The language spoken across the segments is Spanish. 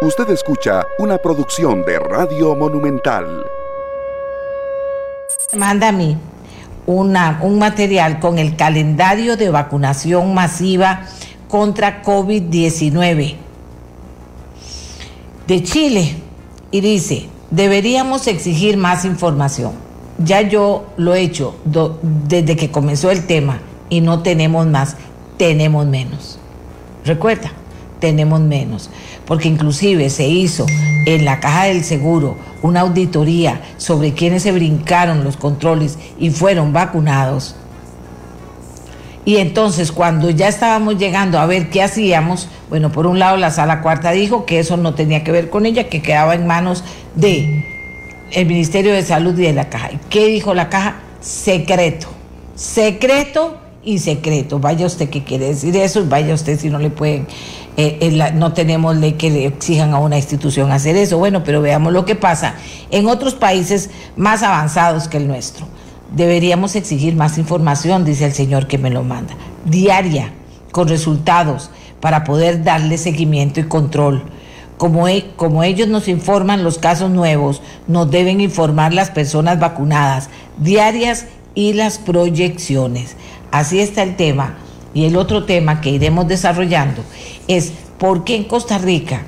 Usted escucha una producción de Radio Monumental. Manda a mí un material con el calendario de vacunación masiva contra COVID-19 de Chile y dice, deberíamos exigir más información. Ya yo lo he hecho desde que comenzó el tema y no tenemos más, tenemos menos. Recuerda, tenemos menos porque inclusive se hizo en la caja del seguro una auditoría sobre quienes se brincaron los controles y fueron vacunados. Y entonces cuando ya estábamos llegando a ver qué hacíamos, bueno, por un lado la sala cuarta dijo que eso no tenía que ver con ella, que quedaba en manos de el Ministerio de Salud y de la caja. ¿Y qué dijo la caja? Secreto. Secreto y secreto. Vaya usted qué quiere decir eso, vaya usted si no le pueden eh, no tenemos ley que le exijan a una institución hacer eso. Bueno, pero veamos lo que pasa en otros países más avanzados que el nuestro. Deberíamos exigir más información, dice el señor que me lo manda, diaria, con resultados, para poder darle seguimiento y control. Como, e, como, ellos nos informan los casos nuevos, nos deben informar las personas vacunadas diarias y las proyecciones. Así está el tema. Y el otro tema que iremos desarrollando es por qué en Costa Rica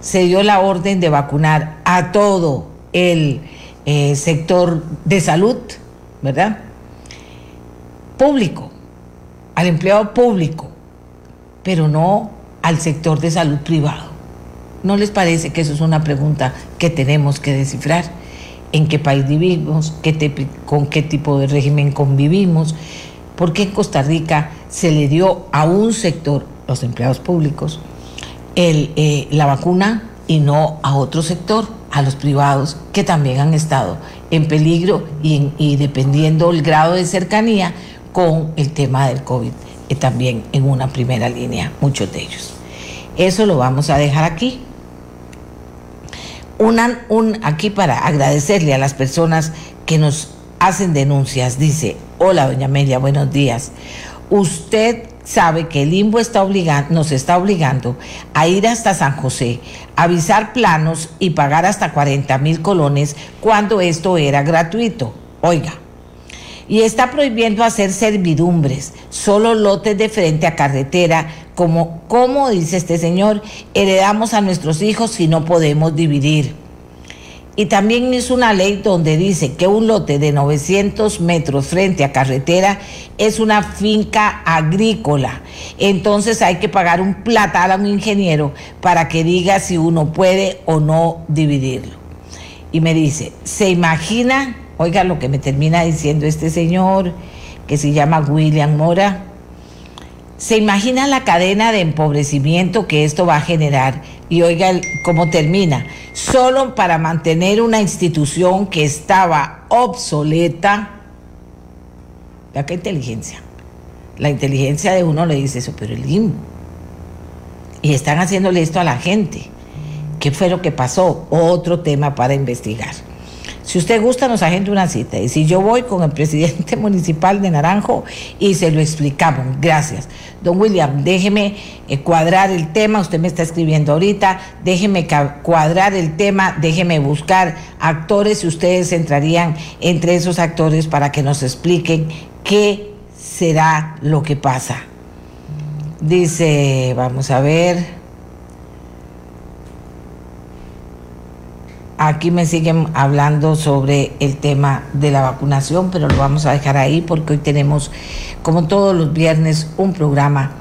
se dio la orden de vacunar a todo el eh, sector de salud, ¿verdad? Público, al empleado público, pero no al sector de salud privado. ¿No les parece que eso es una pregunta que tenemos que descifrar? ¿En qué país vivimos? ¿Con qué tipo de régimen convivimos? ¿Por qué en Costa Rica se le dio a un sector, los empleados públicos, eh, la vacuna y no a otro sector, a los privados, que también han estado en peligro y, dependiendo el grado de cercanía con el tema del COVID, eh, también en una primera línea, muchos de ellos. Eso lo vamos a dejar aquí. Un, aquí para agradecerle a las personas que nos hacen denuncias. Dice, hola doña Amelia, buenos días usted sabe que el limbo está obligando, nos está obligando a ir hasta San José, avisar planos y pagar hasta 40 mil colones cuando esto era gratuito. Oiga, y está prohibiendo hacer servidumbres, solo lotes de frente a carretera, como, como dice este señor, heredamos a nuestros hijos si no podemos dividir. Y también es una ley donde dice que un lote de 900 metros frente a carretera es una finca agrícola. Entonces hay que pagar un platal a un ingeniero para que diga si uno puede o no dividirlo. Y me dice, ¿se imagina? Oiga lo que me termina diciendo este señor, que se llama William Mora. ¿Se imagina la cadena de empobrecimiento que esto va a generar? Y oiga cómo termina. Solo para mantener una institución que estaba obsoleta. Vea qué inteligencia. La inteligencia de uno le dice eso, pero el limbo. Y están haciéndole esto a la gente. ¿Qué fue lo que pasó? Otro tema para investigar. Si usted gusta, nos agenda una cita. Y si yo voy con el presidente municipal de Naranjo y se lo explicamos. Gracias. Don William, déjeme eh, cuadrar el tema. Usted me está escribiendo ahorita. Déjeme cuadrar el tema. Déjeme buscar actores y ustedes entrarían entre esos actores para que nos expliquen qué será lo que pasa. Dice, vamos a ver. Aquí me siguen hablando sobre el tema de la vacunación, pero lo vamos a dejar ahí porque hoy tenemos, como todos los viernes, un programa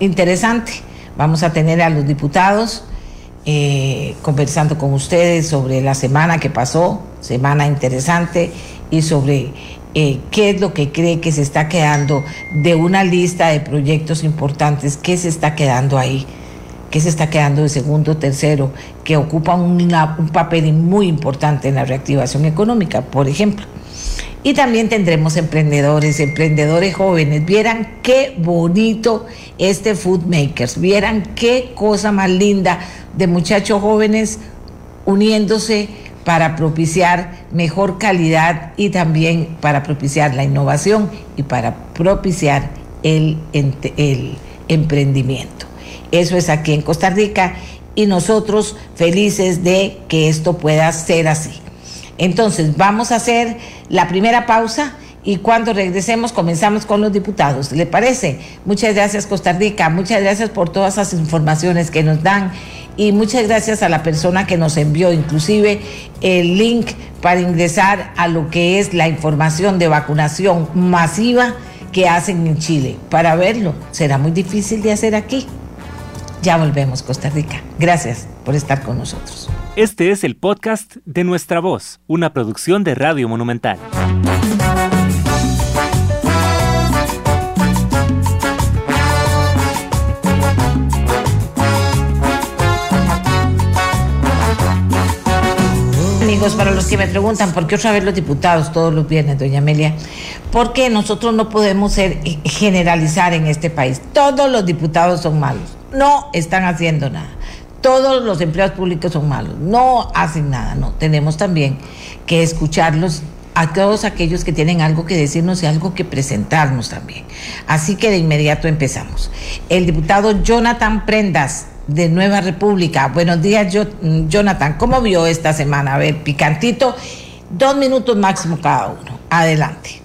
interesante. Vamos a tener a los diputados eh, conversando con ustedes sobre la semana que pasó, semana interesante, y sobre eh, qué es lo que cree que se está quedando de una lista de proyectos importantes, qué se está quedando ahí que se está quedando de segundo, tercero, que ocupan un papel muy importante en la reactivación económica, por ejemplo. Y también tendremos emprendedores, emprendedores jóvenes. Vieran qué bonito este Food Makers. Vieran qué cosa más linda de muchachos jóvenes uniéndose para propiciar mejor calidad y también para propiciar la innovación y para propiciar el, el emprendimiento. Eso es aquí en Costa Rica y nosotros felices de que esto pueda ser así. Entonces, vamos a hacer la primera pausa y cuando regresemos comenzamos con los diputados. ¿Le parece? Muchas gracias Costa Rica, muchas gracias por todas esas informaciones que nos dan y muchas gracias a la persona que nos envió inclusive el link para ingresar a lo que es la información de vacunación masiva que hacen en Chile. Para verlo, será muy difícil de hacer aquí. Ya volvemos, Costa Rica. Gracias por estar con nosotros. Este es el podcast de Nuestra Voz, una producción de Radio Monumental. amigos, para los que me preguntan por qué otra vez los diputados todos los viernes, doña Amelia, porque nosotros no podemos ser eh, generalizar en este país. Todos los diputados son malos, no están haciendo nada. Todos los empleados públicos son malos, no hacen nada, no. Tenemos también que escucharlos a todos aquellos que tienen algo que decirnos y algo que presentarnos también. Así que de inmediato empezamos. El diputado Jonathan Prendas de Nueva República. Buenos días, Jonathan. ¿Cómo vio esta semana? A ver, picantito, dos minutos máximo cada uno. Adelante.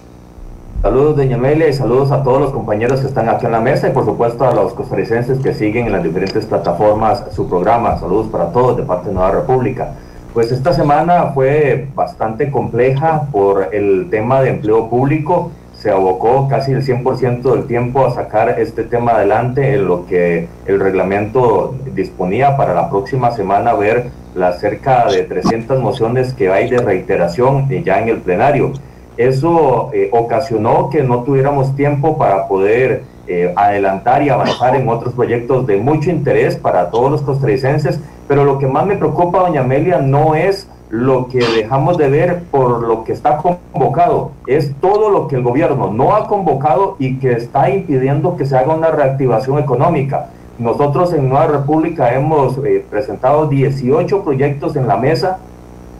Saludos, doña y saludos a todos los compañeros que están aquí en la mesa y por supuesto a los costarricenses que siguen en las diferentes plataformas su programa. Saludos para todos de parte de Nueva República. Pues esta semana fue bastante compleja por el tema de empleo público se abocó casi el 100% del tiempo a sacar este tema adelante en lo que el reglamento disponía para la próxima semana ver las cerca de 300 mociones que hay de reiteración ya en el plenario. Eso eh, ocasionó que no tuviéramos tiempo para poder eh, adelantar y avanzar en otros proyectos de mucho interés para todos los costarricenses, pero lo que más me preocupa, doña Amelia, no es lo que dejamos de ver por lo que está convocado es todo lo que el gobierno no ha convocado y que está impidiendo que se haga una reactivación económica. Nosotros en Nueva República hemos eh, presentado 18 proyectos en la mesa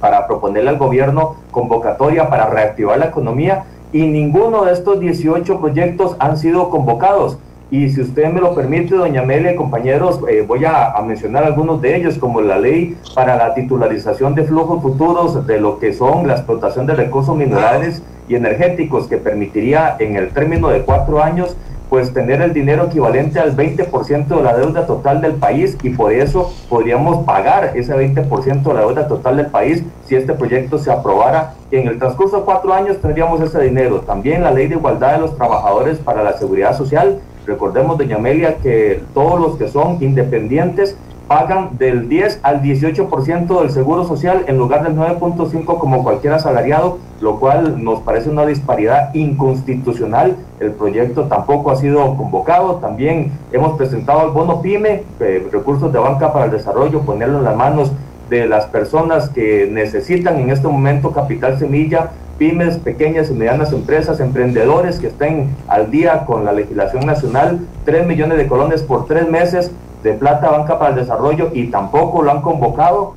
para proponerle al gobierno convocatoria para reactivar la economía y ninguno de estos 18 proyectos han sido convocados. Y si usted me lo permite, doña Amelia compañeros, eh, voy a, mencionar algunos de ellos, como la ley para la titularización de flujos futuros de lo que son la explotación de recursos minerales y energéticos, que permitiría en el término de cuatro años pues tener el dinero equivalente al 20% de la deuda total del país y por eso podríamos pagar ese 20% de la deuda total del país si este proyecto se aprobara. En el transcurso de cuatro años tendríamos ese dinero. También la ley de igualdad de los trabajadores para la seguridad social Recordemos, doña Amelia, que todos los que son independientes pagan del 10 al 18% del seguro social en lugar del 9.5 como cualquier asalariado, lo cual nos parece una disparidad inconstitucional. El proyecto tampoco ha sido convocado. También hemos presentado el bono PYME, eh, recursos de banca para el desarrollo, ponerlo en las manos de las personas que necesitan en este momento capital semilla pymes, pequeñas y medianas empresas, emprendedores que estén al día con la legislación nacional, 3 millones de colones por tres meses de plata banca para el desarrollo y tampoco lo han convocado.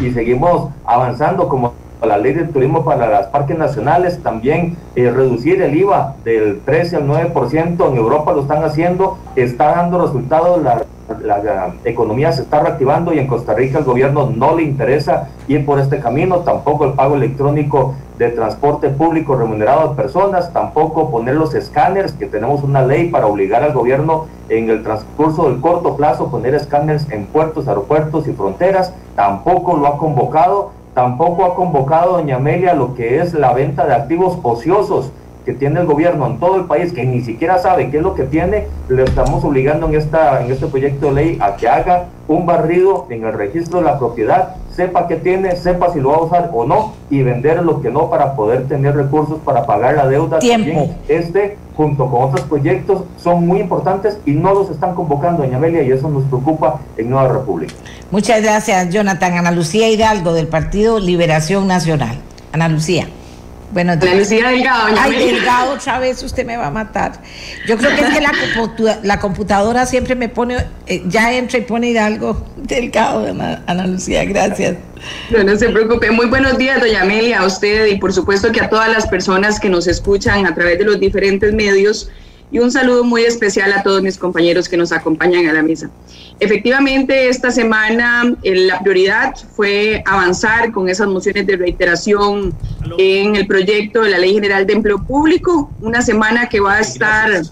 Y seguimos avanzando como la ley del turismo para las parques nacionales, también eh, reducir el IVA del 13 al 9%, en Europa lo están haciendo, está dando resultados, la, la, economía se está reactivando y en Costa Rica el gobierno no le interesa ir por este camino, tampoco el pago electrónico de transporte público remunerado a personas, tampoco poner los escáneres, que tenemos una ley para obligar al gobierno en el transcurso del corto plazo poner escáneres en puertos, aeropuertos y fronteras, tampoco lo ha convocado Tampoco ha convocado doña Amelia lo que es la venta de activos ociosos que tiene el gobierno en todo el país, que ni siquiera sabe qué es lo que tiene, le estamos obligando en, esta, en este proyecto de ley a que haga un barrido en el registro de la propiedad, sepa qué tiene, sepa si lo va a usar o no, y vender lo que no para poder tener recursos para pagar la deuda. Tiempo. este, junto con otros proyectos, son muy importantes y no los están convocando, doña Amelia, y eso nos preocupa en Nueva República. Muchas gracias, Jonathan. Ana Lucía Hidalgo, del Partido Liberación Nacional. Ana Lucía. Bueno, Ana Lucía Delgado. Ay, Delgado, otra vez usted me va a matar. Yo creo que es que la, computadora siempre me pone, eh, ya entra y pone Hidalgo Delgado, Ana, Ana Lucía, gracias. No, no se preocupe. Muy buenos días, doña Amelia, a usted y por supuesto que a todas las personas que nos escuchan a través de los diferentes medios. Y un saludo muy especial a todos mis compañeros que nos acompañan a la mesa. Efectivamente, esta semana eh, la prioridad fue avanzar con esas mociones de reiteración en el proyecto de la Ley General de Empleo Público, una semana que va a estar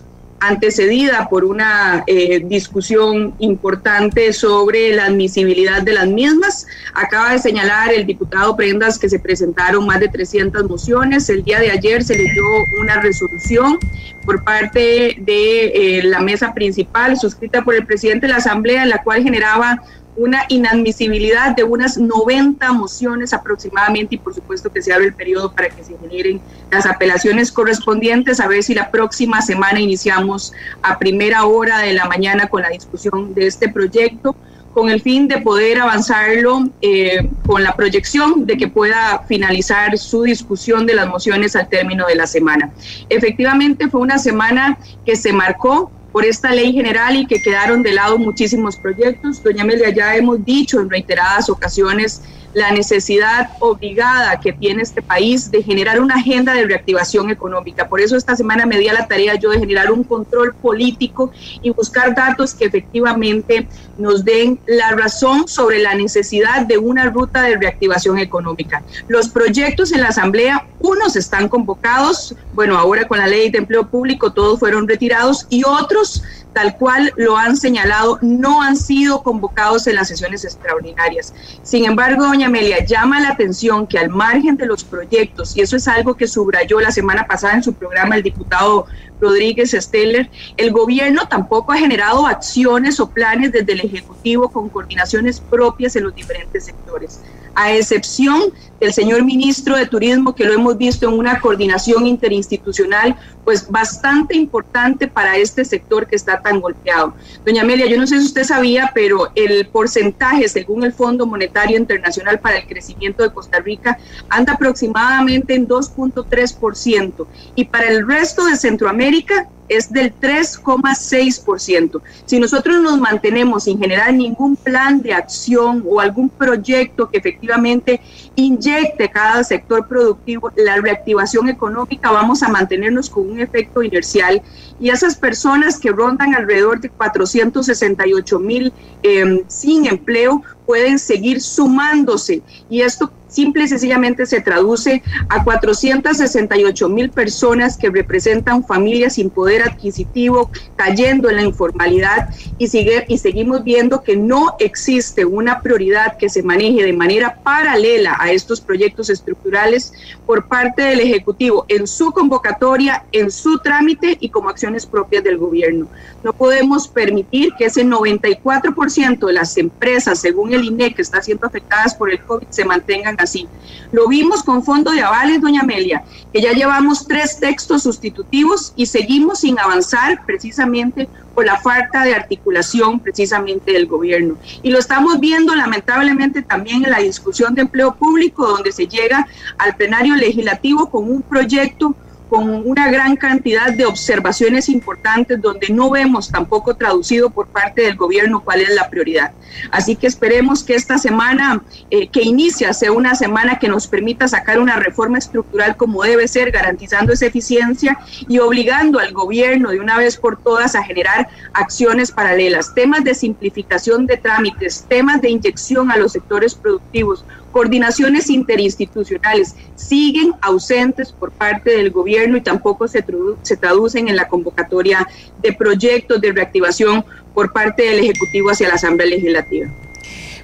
antecedida por una eh, discusión importante sobre la admisibilidad de las mismas. Acaba de señalar el diputado Prendas que se presentaron más de 300 mociones. El día de ayer se leyó una resolución por parte de eh, la mesa principal suscrita por el presidente de la Asamblea en la cual generaba una inadmisibilidad de unas 90 mociones aproximadamente y por supuesto que se abre el periodo para que se generen las apelaciones correspondientes, a ver si la próxima semana iniciamos a primera hora de la mañana con la discusión de este proyecto con el fin de poder avanzarlo eh, con la proyección de que pueda finalizar su discusión de las mociones al término de la semana. Efectivamente fue una semana que se marcó por esta ley general y que quedaron de lado muchísimos proyectos. Doña Amelia, ya hemos dicho en reiteradas ocasiones la necesidad obligada que tiene este país de generar una agenda de reactivación económica. Por eso esta semana me di a la tarea yo de generar un control político y buscar datos que efectivamente nos den la razón sobre la necesidad de una ruta de reactivación económica. Los proyectos en la Asamblea, unos están convocados, bueno, ahora con la ley de empleo público todos fueron retirados y otros tal cual lo han señalado, no han sido convocados en las sesiones extraordinarias. Sin embargo, doña Amelia, llama la atención que al margen de los proyectos, y eso es algo que subrayó la semana pasada en su programa el diputado Rodríguez Steller, el gobierno tampoco ha generado acciones o planes desde el Ejecutivo con coordinaciones propias en los diferentes sectores a excepción del señor ministro de Turismo, que lo hemos visto en una coordinación interinstitucional, pues bastante importante para este sector que está tan golpeado. Doña Amelia, yo no sé si usted sabía, pero el porcentaje, según el Fondo Monetario Internacional para el Crecimiento de Costa Rica, anda aproximadamente en 2.3%, y para el resto de Centroamérica es del 3,6%. Si nosotros nos mantenemos sin generar ningún plan de acción o algún proyecto que efectivamente inyecte cada sector productivo la reactivación económica, vamos a mantenernos con un efecto inercial. Y esas personas que rondan alrededor de 468 mil em, sin empleo pueden seguir sumándose. Y esto simple y sencillamente se traduce a 468 mil personas que representan familias sin poder adquisitivo, cayendo en la informalidad y, sigue, y seguimos viendo que no existe una prioridad que se maneje de manera paralela a estos proyectos estructurales por parte del Ejecutivo en su convocatoria, en su trámite y como acciones propias del gobierno. No podemos permitir que ese 94% de las empresas, según el INE, que está siendo afectadas por el COVID, se mantengan así. Lo vimos con fondo de avales, doña Amelia, que ya llevamos tres textos sustitutivos y seguimos sin avanzar precisamente por la falta de articulación precisamente del gobierno. Y lo estamos viendo lamentablemente también en la discusión de empleo público, donde se llega al plenario legislativo con un proyecto con una gran cantidad de observaciones importantes donde no vemos tampoco traducido por parte del gobierno cuál es la prioridad. Así que esperemos que esta semana eh, que inicia sea una semana que nos permita sacar una reforma estructural como debe ser, garantizando esa eficiencia y obligando al gobierno de una vez por todas a generar acciones paralelas, temas de simplificación de trámites, temas de inyección a los sectores productivos, coordinaciones interinstitucionales siguen ausentes por parte del gobierno y tampoco se, se traducen en la convocatoria de proyectos de reactivación por parte del Ejecutivo hacia la Asamblea Legislativa.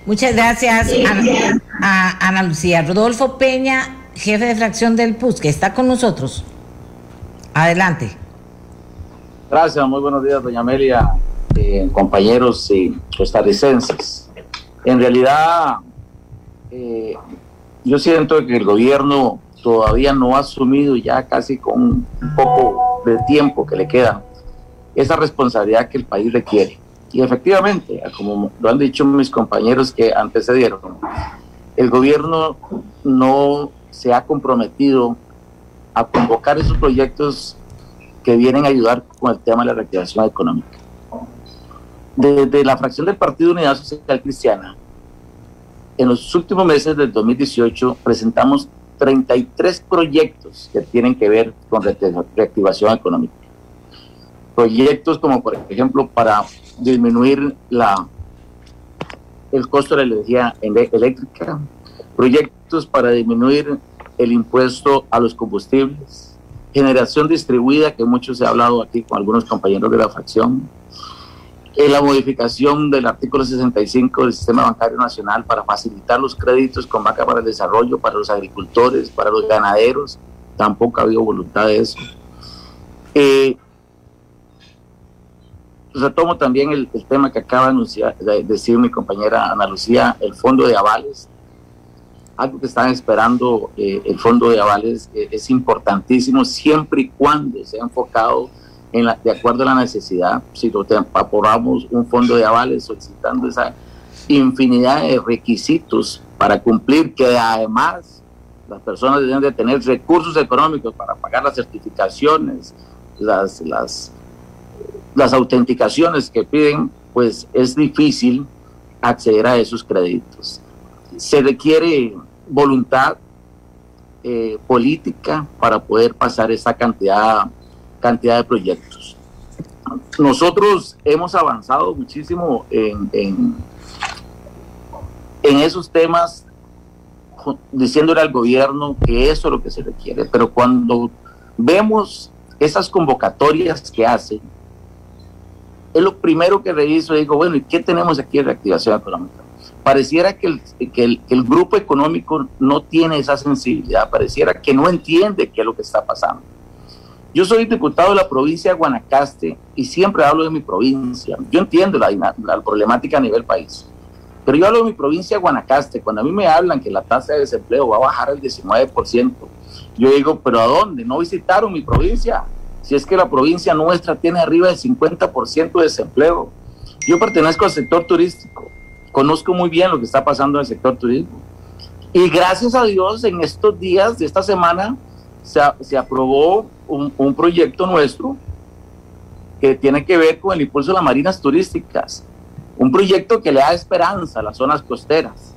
Muchas gracias, Ana, a Ana Lucía. Rodolfo Peña, jefe de fracción del PUS, que está con nosotros. Adelante. Gracias, muy buenos días, doña Amelia, eh, compañeros y costarricenses. En realidad, eh, yo siento que el gobierno todavía no ha asumido ya casi con un poco de tiempo que le queda esa responsabilidad que el país requiere. Y efectivamente, como lo han dicho mis compañeros que antecedieron, el gobierno no se ha comprometido a convocar esos proyectos que vienen a ayudar con el tema de la reactivación económica. Desde la fracción del Partido Unidad Social Cristiana, en los últimos meses del 2018 presentamos 33 proyectos que tienen que ver con reactivación económica. proyectos como por ejemplo para disminuir la, el costo de la energía eléctrica, proyectos para disminuir el impuesto a los combustibles, generación distribuida, que mucho se ha hablado aquí con algunos compañeros de la fracción, en la modificación del artículo 65 del Sistema Bancario Nacional para facilitar los créditos con banca para el desarrollo, para los agricultores, para los ganaderos, tampoco ha habido voluntad de eso. Eh, retomo también el, tema que acaba de, anunciar, de decir mi compañera Ana Lucía, el fondo de avales. Algo que están esperando eh, el fondo de avales eh, es importantísimo siempre y cuando sea enfocado de acuerdo a la necesidad. Si lo aprobamos un fondo de avales solicitando esa infinidad de requisitos para cumplir, que además las personas deben de tener recursos económicos para pagar las certificaciones, las, las las autenticaciones que piden, pues es difícil acceder a esos créditos. Se requiere voluntad eh, política para poder pasar esa cantidad, cantidad de proyectos. Nosotros hemos avanzado muchísimo en, en, esos temas, diciéndole al gobierno que eso es lo que se requiere, pero cuando vemos esas convocatorias que hacen, es lo primero que reviso y digo, bueno, ¿y qué tenemos aquí de reactivación económica? Pareciera que el, que el, grupo económico no tiene esa sensibilidad, pareciera que no entiende qué es lo que está pasando. Yo soy diputado de la provincia de Guanacaste y siempre hablo de mi provincia. Yo entiendo la, la problemática a nivel país, pero yo hablo de mi provincia de Guanacaste. Cuando a mí me hablan que la tasa de desempleo va a bajar al 19%, yo digo, pero ¿a dónde? ¿No visitaron mi provincia? si es que la provincia nuestra tiene arriba del 50% de desempleo. Yo pertenezco al sector turístico, conozco muy bien lo que está pasando en el sector turismo. Y gracias a Dios, en estos días de esta semana, se, aprobó un, un, proyecto nuestro que tiene que ver con el impulso de las marinas turísticas. Un proyecto que le da esperanza a las zonas costeras,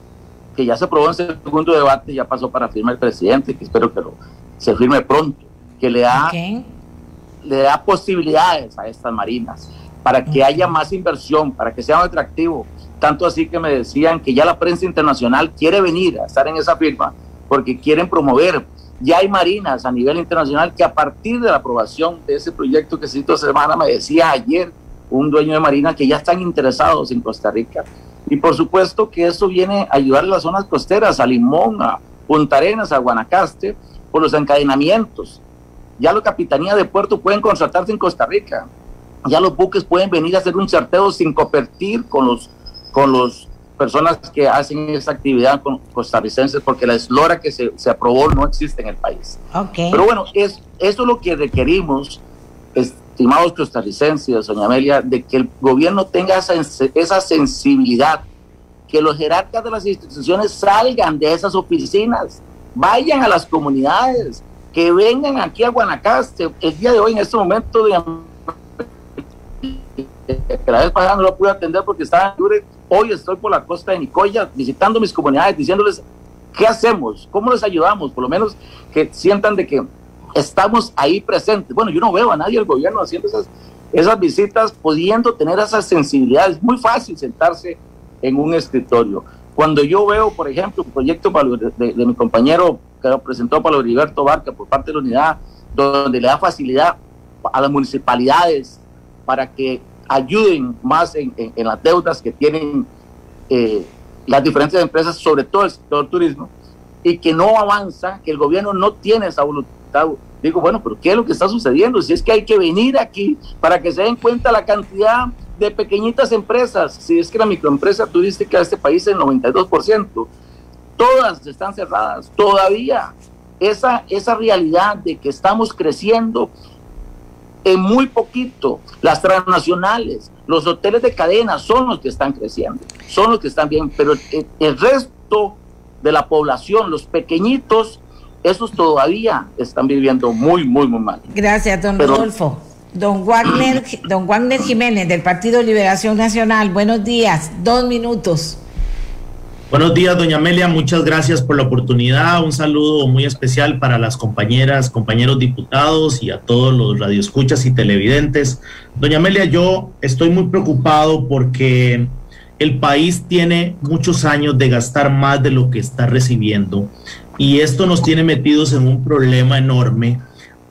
que ya se aprobó en segundo debate, ya pasó para firma el presidente, que espero que lo, se firme pronto, que le da le da posibilidades a estas marinas para que haya más inversión, para que sea más atractivo. Tanto así que me decían que ya la prensa internacional quiere venir a estar en esa firma porque quieren promover. Ya hay marinas a nivel internacional que a partir de la aprobación de ese proyecto que se hizo semana, me decía ayer un dueño de marina que ya están interesados en Costa Rica. Y por supuesto que eso viene a ayudar a las zonas costeras, a Limón, a Punta Arenas, a Guanacaste, por los encadenamientos ya la capitanía de puerto pueden contratarse en Costa Rica. Ya los buques pueden venir a hacer un charteo sin competir con los con los personas que hacen esa actividad con costarricenses porque la eslora que se, se aprobó no existe en el país. Pero bueno, es, eso es lo que requerimos, estimados costarricenses, doña Amelia, de que el gobierno tenga esa, esa sensibilidad, que los jerarcas de las instituciones salgan de esas oficinas, vayan a las comunidades, que vengan aquí a Guanacaste. El día de hoy, en este momento, de que la vez pasada no lo pude atender porque estaba en Hoy estoy por la costa de Nicoya visitando mis comunidades, diciéndoles qué hacemos, cómo les ayudamos, por lo menos que sientan de que estamos ahí presentes. Bueno, yo no veo a nadie del gobierno haciendo esas, visitas, pudiendo tener esas sensibilidades. Es muy fácil sentarse en un escritorio. Cuando yo veo, por ejemplo, un proyecto de, mi compañero que presentó Pablo Heriberto Barca por parte de la unidad, donde le da facilidad a las municipalidades para que ayuden más en, las deudas que tienen eh, las diferentes empresas, sobre todo el sector turismo, y que no avanza, que el gobierno no tiene esa voluntad. Digo, bueno, pero ¿qué es lo que está sucediendo? Si es que hay que venir aquí para que se den cuenta la cantidad de pequeñitas empresas, si es que la microempresa turística de este país es el 92%, todas están cerradas. Todavía esa, esa realidad de que estamos creciendo en muy poquito, las transnacionales, los hoteles de cadena son los que están creciendo, son los que están bien, pero el, resto de la población, los pequeñitos, esos todavía están viviendo muy, muy, muy mal. Gracias, don Rodolfo. Don Wagner, don Wagner Jiménez, del Partido Liberación Nacional, buenos días, dos minutos. Buenos días, doña Amelia. Muchas gracias por la oportunidad. Un saludo muy especial para las compañeras, compañeros diputados y a todos los radioescuchas y televidentes. Doña Amelia, yo estoy muy preocupado porque el país tiene muchos años de gastar más de lo que está recibiendo y esto nos tiene metidos en un problema enorme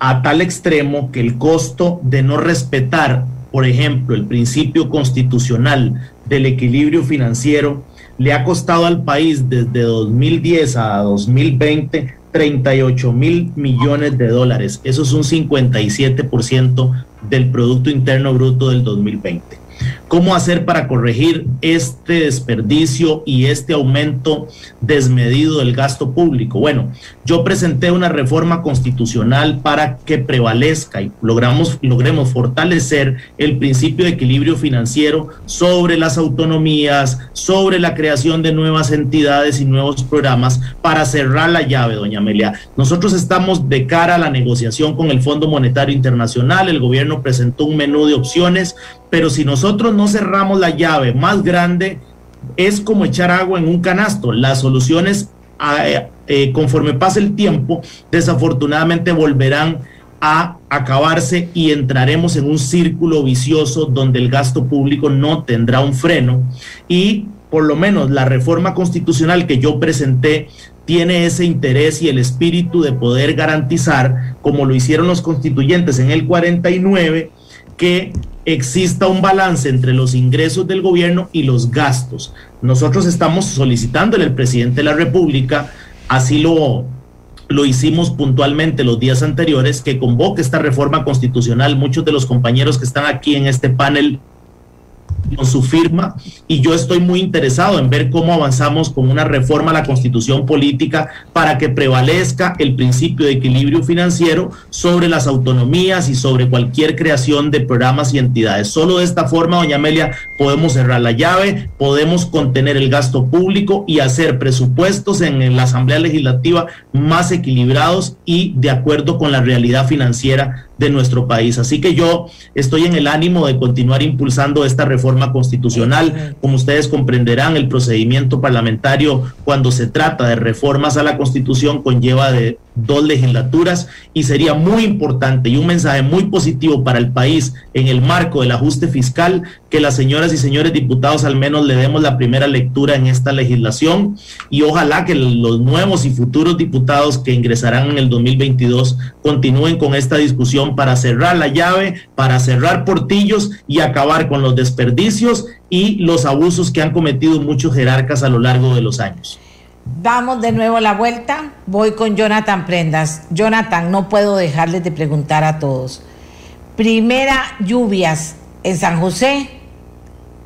a tal extremo que el costo de no respetar, por ejemplo, el principio constitucional del equilibrio financiero le ha costado al país desde 2010 a 2020 38 mil millones de dólares. Eso es un 57% del Producto Interno Bruto del 2020. ¿Cómo hacer para corregir este desperdicio y este aumento desmedido del gasto público? Bueno, yo presenté una reforma constitucional para que prevalezca y logramos, logremos fortalecer el principio de equilibrio financiero sobre las autonomías, sobre la creación de nuevas entidades y nuevos programas para cerrar la llave, doña Amelia. Nosotros estamos de cara a la negociación con el Fondo Monetario Internacional, el gobierno presentó un menú de opciones, pero si nosotros no cerramos la llave más grande, es como echar agua en un canasto. Las soluciones, ah, eh, eh, conforme pase el tiempo, desafortunadamente volverán a acabarse y entraremos en un círculo vicioso donde el gasto público no tendrá un freno y por lo menos la reforma constitucional que yo presenté tiene ese interés y el espíritu de poder garantizar, como lo hicieron los constituyentes en el 49, que exista un balance entre los ingresos del gobierno y los gastos. Nosotros estamos solicitándole al presidente de la República, así lo, lo hicimos puntualmente los días anteriores, que convoque esta reforma constitucional. Muchos de los compañeros que están aquí en este panel con su firma y yo estoy muy interesado en ver cómo avanzamos con una reforma a la constitución política para que prevalezca el principio de equilibrio financiero sobre las autonomías y sobre cualquier creación de programas y entidades. Solo de esta forma, doña Amelia, podemos cerrar la llave, podemos contener el gasto público y hacer presupuestos en la Asamblea Legislativa más equilibrados y de acuerdo con la realidad financiera de nuestro país. Así que yo estoy en el ánimo de continuar impulsando esta reforma constitucional. Como ustedes comprenderán, el procedimiento parlamentario cuando se trata de reformas a la constitución conlleva de dos legislaturas y sería muy importante y un mensaje muy positivo para el país en el marco del ajuste fiscal que las señoras y señores diputados al menos le demos la primera lectura en esta legislación y ojalá que los nuevos y futuros diputados que ingresarán en el 2022 continúen con esta discusión para cerrar la llave, para cerrar portillos y acabar con los desperdicios y los abusos que han cometido muchos jerarcas a lo largo de los años. Vamos de nuevo a la vuelta. Voy con Jonathan Prendas. Jonathan, no puedo dejarles de preguntar a todos. Primera lluvias en San José,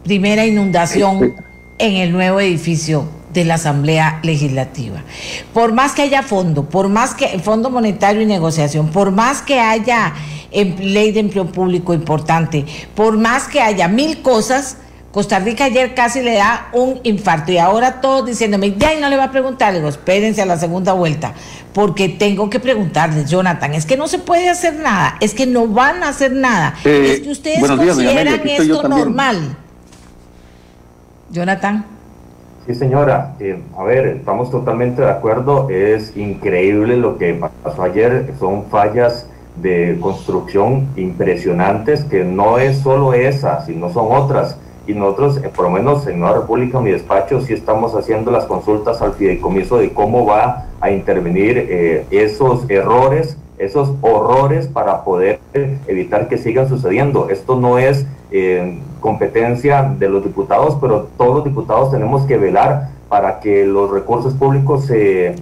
primera inundación en el nuevo edificio de la Asamblea Legislativa. Por más que haya fondo, por más que Fondo Monetario y Negociación, por más que haya ley de empleo público importante, por más que haya mil cosas, Costa Rica ayer casi le da un infarto y ahora todos diciéndome, ya no le va a preguntar, le digo, espérense a la segunda vuelta, porque tengo que preguntarles, Jonathan, es que no se puede hacer nada, es que no van a hacer nada, eh, es que ustedes consideran esto normal. Jonathan. Sí, señora. Eh, a ver, estamos totalmente de acuerdo. Es increíble lo que pasó ayer. Son fallas de construcción impresionantes que no es solo esa, sino son otras y nosotros, eh, por lo menos en Nueva República, mi despacho, sí estamos haciendo las consultas al fideicomiso de cómo va a intervenir eh, esos errores, esos horrores para poder evitar que sigan sucediendo. Esto no es eh, competencia de los diputados, pero todos los diputados tenemos que velar para que los recursos públicos se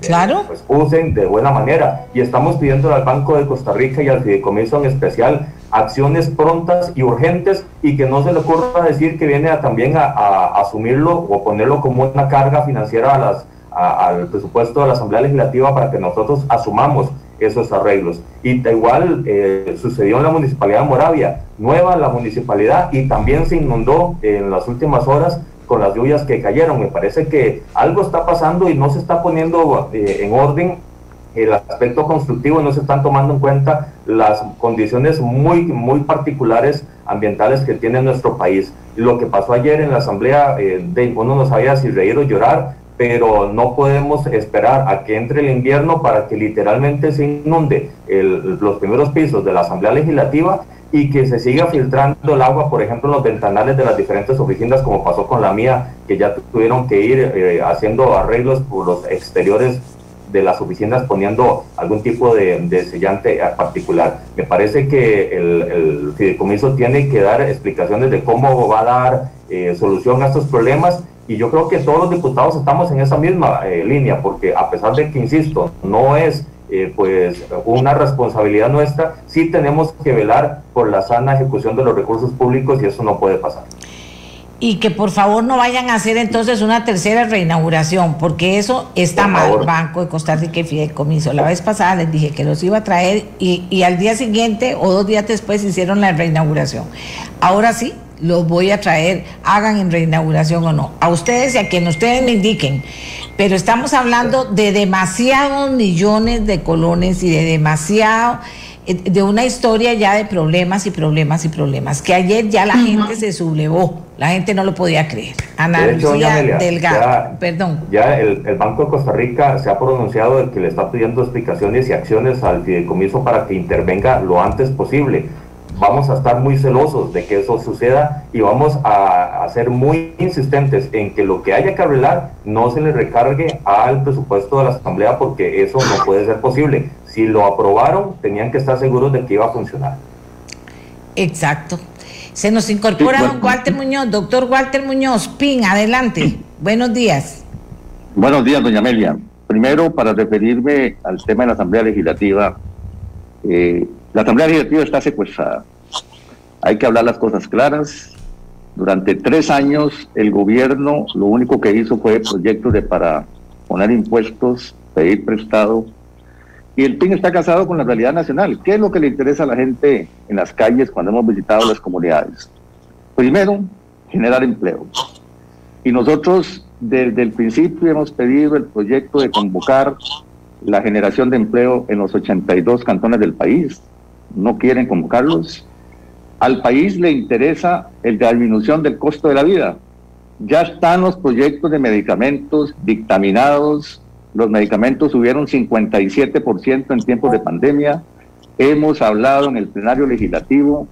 pues, usen de buena manera. Y estamos pidiendo al Banco de Costa Rica y al Fideicomiso en especial acciones prontas y urgentes y que no se le ocurra decir que viene también a, asumirlo o ponerlo como una carga financiera a las, al presupuesto de la Asamblea Legislativa para que nosotros asumamos esos arreglos. Y igual eh, sucedió en la Municipalidad de Moravia, nueva la municipalidad y también se inundó en las últimas horas con las lluvias que cayeron. Me parece que algo está pasando y no se está poniendo eh, en orden el aspecto constructivo, no se están tomando en cuenta las condiciones muy, muy particulares ambientales que tiene nuestro país. Lo que pasó ayer en la asamblea, eh, de, uno no sabía si reír o llorar, pero no podemos esperar a que entre el invierno para que literalmente se inunde los primeros pisos de la Asamblea Legislativa y que se siga filtrando el agua, por ejemplo, en los ventanales de las diferentes oficinas, como pasó con la mía, que ya tuvieron que ir eh, haciendo arreglos por los exteriores de las oficinas poniendo algún tipo de, sellante particular. Me parece que el, el, fideicomiso tiene que dar explicaciones de cómo va a dar eh, solución a estos problemas y yo creo que todos los diputados estamos en esa misma eh, línea, porque a pesar de que, insisto, no es eh, pues una responsabilidad nuestra, sí tenemos que velar por la sana ejecución de los recursos públicos y eso no puede pasar y que por favor no vayan a hacer entonces una tercera reinauguración, porque eso está mal, Banco de Costa Rica y Fideicomiso. La vez pasada les dije que los iba a traer y, y al día siguiente o dos días después hicieron la reinauguración. Ahora sí, los voy a traer, hagan en reinauguración o no. A ustedes y a quien ustedes me indiquen. Pero estamos hablando de demasiados millones de colones y de demasiado de una historia ya de problemas y problemas y problemas, que ayer ya la gente se sublevó, la gente no lo podía creer. Ana Lucía Delgado, ya, perdón. Ya el, el, Banco de Costa Rica se ha pronunciado de que le está pidiendo explicaciones y acciones al fideicomiso para que intervenga lo antes posible. Vamos a estar muy celosos de que eso suceda y vamos a, a ser muy insistentes en que lo que haya que arreglar no se le recargue al presupuesto de la Asamblea porque eso no puede ser posible si lo aprobaron, tenían que estar seguros de que iba a funcionar. Exacto. Se nos incorpora don Walter Muñoz, doctor Walter Muñoz, PIN, adelante. Buenos días. Buenos días, doña Amelia. Primero, para referirme al tema de la Asamblea Legislativa, eh, la Asamblea Legislativa está secuestrada. Hay que hablar las cosas claras. Durante tres años, el gobierno lo único que hizo fue proyectos de para poner impuestos, pedir prestado, y el PIN está casado con la realidad nacional. ¿Qué es lo que le interesa a la gente en las calles cuando hemos visitado las comunidades? Primero, generar empleo. Y nosotros desde el principio hemos pedido el proyecto de convocar la generación de empleo en los 82 cantones del país. No quieren convocarlos. Al país le interesa el de disminución del costo de la vida. Ya están los proyectos de medicamentos dictaminados los medicamentos subieron 57% en tiempos de pandemia. Hemos hablado en el plenario legislativo,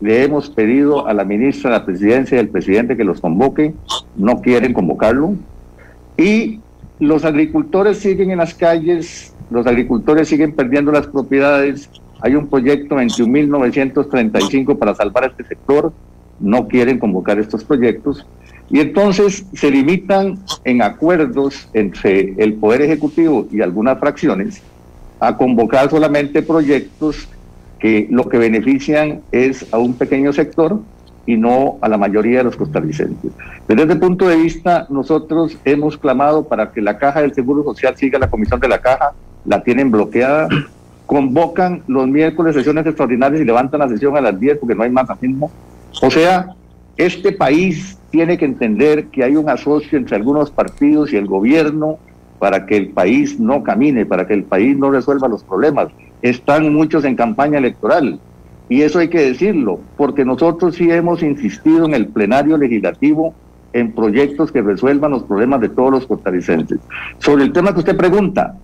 le hemos pedido a la ministra de la presidencia y al presidente que los convoque, no quieren convocarlo. Y los agricultores siguen en las calles, los agricultores siguen perdiendo las propiedades. Hay un proyecto 21.935 para salvar este sector, no quieren convocar estos proyectos. Y entonces se limitan en acuerdos entre el Poder Ejecutivo y algunas fracciones a convocar solamente proyectos que lo que benefician es a un pequeño sector y no a la mayoría de los costarricenses. Desde ese punto de vista, nosotros hemos clamado para que la Caja del Seguro Social siga la comisión de la Caja, la tienen bloqueada, convocan los miércoles sesiones extraordinarias y levantan la sesión a las 10 porque no hay más mismo. O sea, este país tiene que entender que hay un asocio entre algunos partidos y el gobierno para que el país no camine, para que el país no resuelva los problemas. Están muchos en campaña electoral y eso hay que decirlo, porque nosotros sí hemos insistido en el plenario legislativo en proyectos que resuelvan los problemas de todos los costarricenses. Sobre el tema que usted pregunta,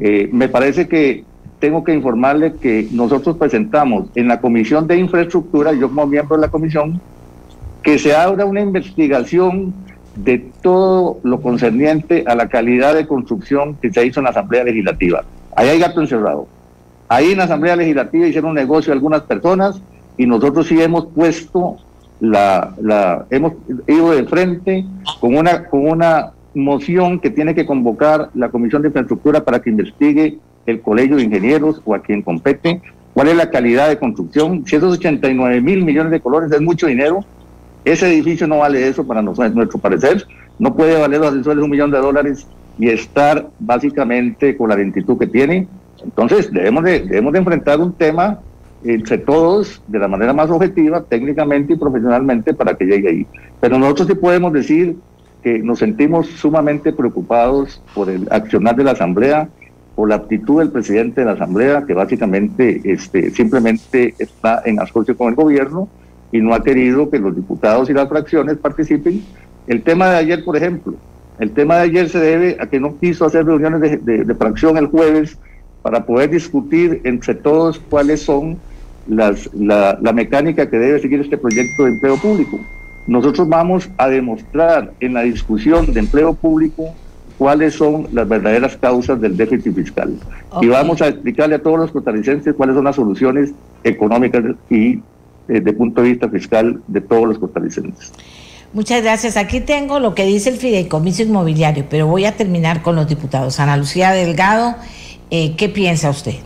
eh, me parece que tengo que informarle que nosotros presentamos en la Comisión de Infraestructura, yo como miembro de la comisión, que se abra una investigación de todo lo concerniente a la calidad de construcción que se hizo en la Asamblea Legislativa. Ahí hay gato encerrado. Ahí en la Asamblea Legislativa hicieron un negocio algunas personas y nosotros sí hemos puesto la, hemos ido de frente con una, con una moción que tiene que convocar la Comisión de Infraestructura para que investigue el Colegio de Ingenieros o a quien compete cuál es la calidad de construcción. Si esos 89 mil millones de colores es mucho dinero, ese edificio no vale eso para nosotros, nuestro parecer. No puede valer los asesores un millón de dólares y estar básicamente con la lentitud que tiene. Entonces debemos de, debemos de enfrentar un tema entre todos de la manera más objetiva, técnicamente y profesionalmente para que llegue ahí. Pero nosotros sí podemos decir que nos sentimos sumamente preocupados por el accionar de la Asamblea, por la actitud del presidente de la Asamblea, que básicamente este, simplemente está en asocio con el gobierno y no ha querido que los diputados y las fracciones participen. El tema de ayer, por ejemplo, El tema de ayer se debe a que no quiso hacer reuniones de, de, de fracción el jueves para poder discutir entre todos cuáles son las, la, la mecánica que debe seguir este proyecto de empleo público. Nosotros vamos a demostrar en la discusión de empleo público cuáles son las verdaderas causas del déficit fiscal. Y vamos a explicarle a todos los costarricenses cuáles son las soluciones económicas y eh, de punto de vista fiscal de todos los costarricenses. Muchas gracias. Aquí tengo lo que dice el Fideicomiso Inmobiliario, pero voy a terminar con los diputados. Ana Lucía Delgado, eh, ¿qué piensa usted?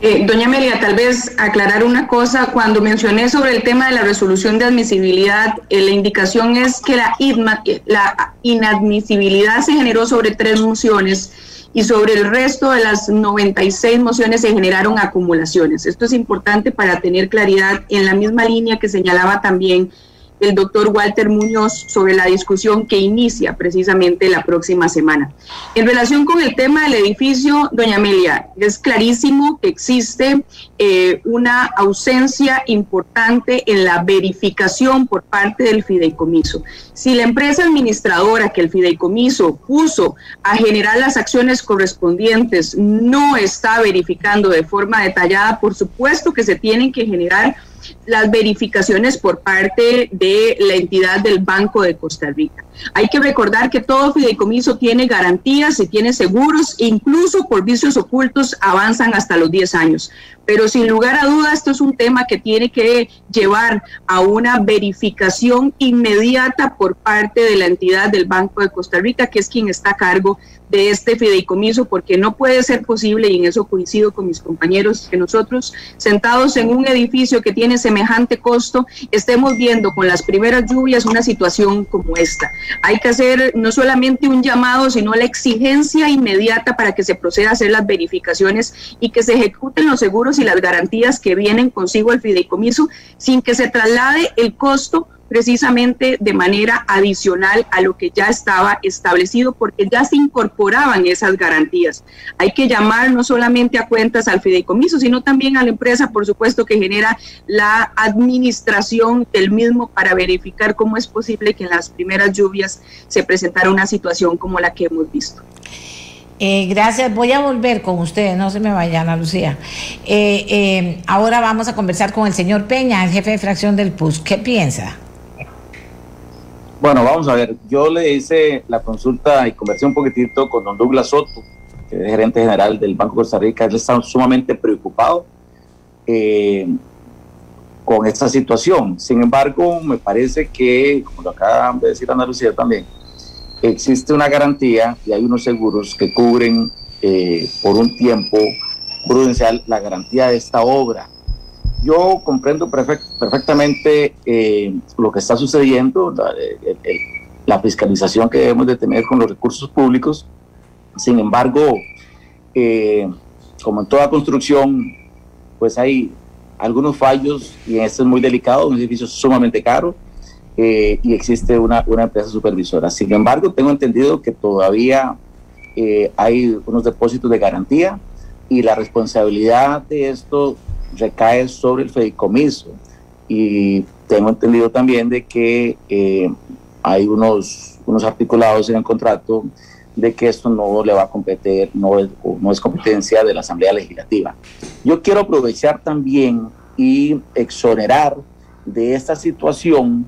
Eh, doña Amelia, tal vez aclarar una cosa. Cuando mencioné sobre el tema de la resolución de admisibilidad, eh, la indicación es que la, la inadmisibilidad se generó sobre tres mociones y sobre el resto de las 96 mociones se generaron acumulaciones. Esto es importante para tener claridad en la misma línea que señalaba también el doctor Walter Muñoz sobre la discusión que inicia precisamente la próxima semana. En relación con el tema del edificio, doña Amelia, es clarísimo que existe eh, una ausencia importante en la verificación por parte del fideicomiso. Si la empresa administradora que el fideicomiso puso a generar las acciones correspondientes no está verificando de forma detallada, por supuesto que se tienen que generar las verificaciones por parte de la entidad del Banco de Costa Rica. Hay que recordar que todo fideicomiso tiene garantías y tiene seguros, incluso por vicios ocultos avanzan hasta los 10 años. Pero sin lugar a dudas, esto es un tema que tiene que llevar a una verificación inmediata por parte de la entidad del Banco de Costa Rica, que es quien está a cargo de este fideicomiso, porque no puede ser posible, y en eso coincido con mis compañeros, que nosotros sentados en un edificio que tiene semejante costo, estemos viendo con las primeras lluvias una situación como esta. Hay que hacer no solamente un llamado, sino la exigencia inmediata para que se proceda a hacer las verificaciones y que se ejecuten los seguros y las garantías que vienen consigo el fideicomiso sin que se traslade el costo precisamente de manera adicional a lo que ya estaba establecido porque ya se incorporaban esas garantías. Hay que llamar no solamente a cuentas al fideicomiso, sino también a la empresa, por supuesto, que genera la administración del mismo para verificar cómo es posible que en las primeras lluvias se presentara una situación como la que hemos visto. Eh, gracias, voy a volver con ustedes, no se me vayan, Ana Lucía. Eh, eh, ahora vamos a conversar con el señor Peña, el jefe de fracción del PUS. ¿Qué piensa? Bueno, vamos a ver, yo le hice la consulta y conversé un poquitito con don Douglas Soto, que es gerente general del Banco de Costa Rica. Él está sumamente preocupado eh, con esta situación. Sin embargo, me parece que, como lo acaba de decir Ana Lucía también, existe una garantía y hay unos seguros que cubren eh, por un tiempo prudencial la garantía de esta obra. Yo comprendo perfect, perfectamente eh, lo que está sucediendo, la, fiscalización que debemos de tener con los recursos públicos. Sin embargo, eh, como en toda construcción, pues hay algunos fallos y este es muy delicado, un edificio sumamente caro eh, y existe una, empresa supervisora. Sin embargo, tengo entendido que todavía hay unos depósitos de garantía y la responsabilidad de esto recae sobre el fideicomiso y tengo entendido también de que eh, hay unos, unos articulados en el contrato de que esto no le va a competir, no es, no es competencia de la Asamblea Legislativa. Yo quiero aprovechar también y exonerar de esta situación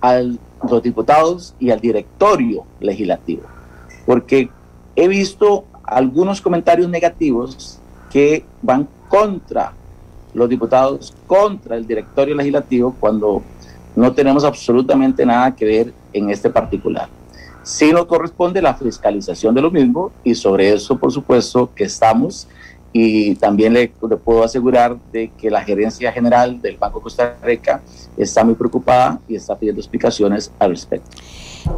a los diputados y al directorio legislativo, porque he visto algunos comentarios negativos que van contra los diputados, contra el directorio legislativo, cuando no tenemos absolutamente nada que ver en este particular. Sí nos corresponde la fiscalización de lo mismo y sobre eso, por supuesto, que estamos y también le, puedo asegurar de que la gerencia general del Banco Costa Rica está muy preocupada y está pidiendo explicaciones al respecto.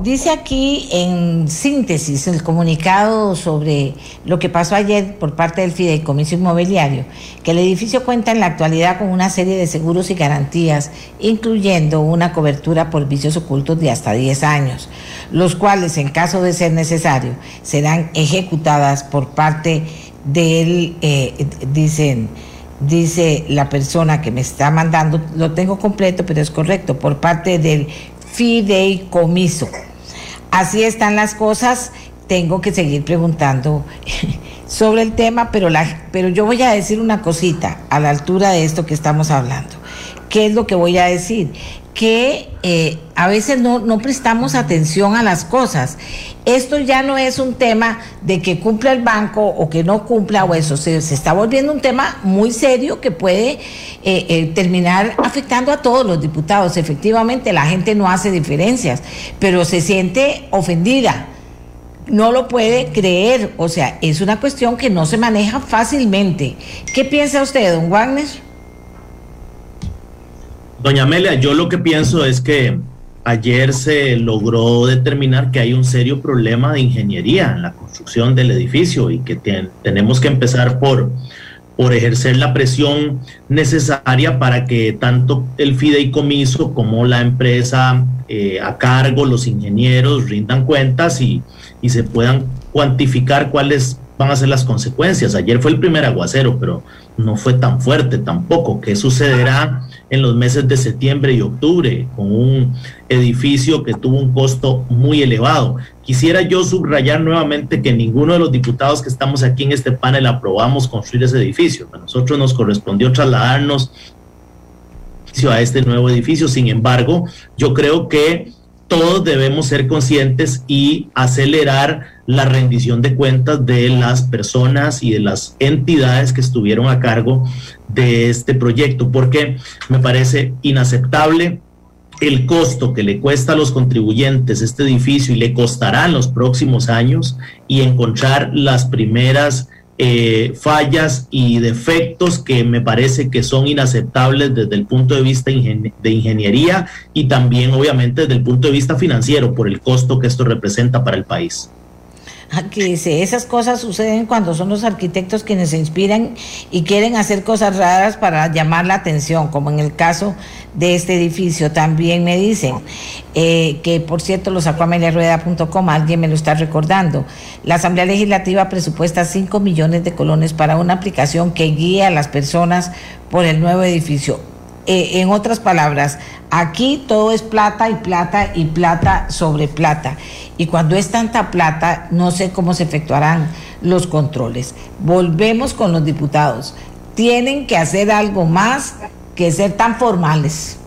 Dice aquí en síntesis el comunicado sobre lo que pasó ayer por parte del Fideicomiso Inmobiliario, que el edificio cuenta en la actualidad con una serie de seguros y garantías, incluyendo una cobertura por vicios ocultos de hasta 10 años, los cuales en caso de ser necesario serán ejecutadas por parte del, eh, dicen, dice la persona que me está mandando, lo tengo completo, pero es correcto, por parte del fideicomiso. así están las cosas. Tengo que seguir preguntando sobre el tema, pero, la, pero yo voy a decir una cosita a la altura de esto que estamos hablando. ¿Qué es lo que voy a decir? Que eh, a veces no, no, prestamos atención a las cosas. Esto ya no es un tema de que cumpla el banco o que no cumpla o eso, se, se está volviendo un tema muy serio que puede eh, eh, terminar afectando a todos los diputados. Efectivamente, la gente no hace diferencias, pero se siente ofendida. No lo puede creer, o sea, es una cuestión que no se maneja fácilmente. ¿Qué piensa usted, don Wagner? Doña Amelia, yo lo que pienso es que ayer se logró determinar que hay un serio problema de ingeniería en la construcción del edificio y que tenemos que empezar por, por ejercer la presión necesaria para que tanto el fideicomiso como la empresa eh, a cargo, los ingenieros, rindan cuentas y, y se puedan cuantificar cuáles van a ser las consecuencias. Ayer fue el primer aguacero, pero no fue tan fuerte tampoco. ¿Qué sucederá en los meses de septiembre y octubre con un edificio que tuvo un costo muy elevado? Quisiera yo subrayar nuevamente que ninguno de los diputados que estamos aquí en este panel aprobamos construir ese edificio. A nosotros nos correspondió trasladarnos a este nuevo edificio. Sin embargo, yo creo que todos debemos ser conscientes y acelerar la rendición de cuentas de las personas y de las entidades que estuvieron a cargo de este proyecto, porque me parece inaceptable el costo que le cuesta a los contribuyentes este edificio y le costará en los próximos años y encontrar las primeras eh, fallas y defectos que me parece que son inaceptables desde el punto de vista de ingeniería y también obviamente desde el punto de vista financiero por el costo que esto representa para el país. Aquí dice, esas cosas suceden cuando son los arquitectos quienes se inspiran y quieren hacer cosas raras para llamar la atención, como en el caso de este edificio. También me dicen eh, que, por cierto, lo sacó ameliarueda.com, alguien me lo está recordando. La Asamblea Legislativa presupuesta 5 millones de colones para una aplicación que guíe a las personas por el nuevo edificio. Eh, en otras palabras, aquí todo es plata y plata y plata sobre plata. Y cuando es tanta plata, no sé cómo se efectuarán los controles. Volvemos con los diputados. Tienen que hacer algo más que ser tan formales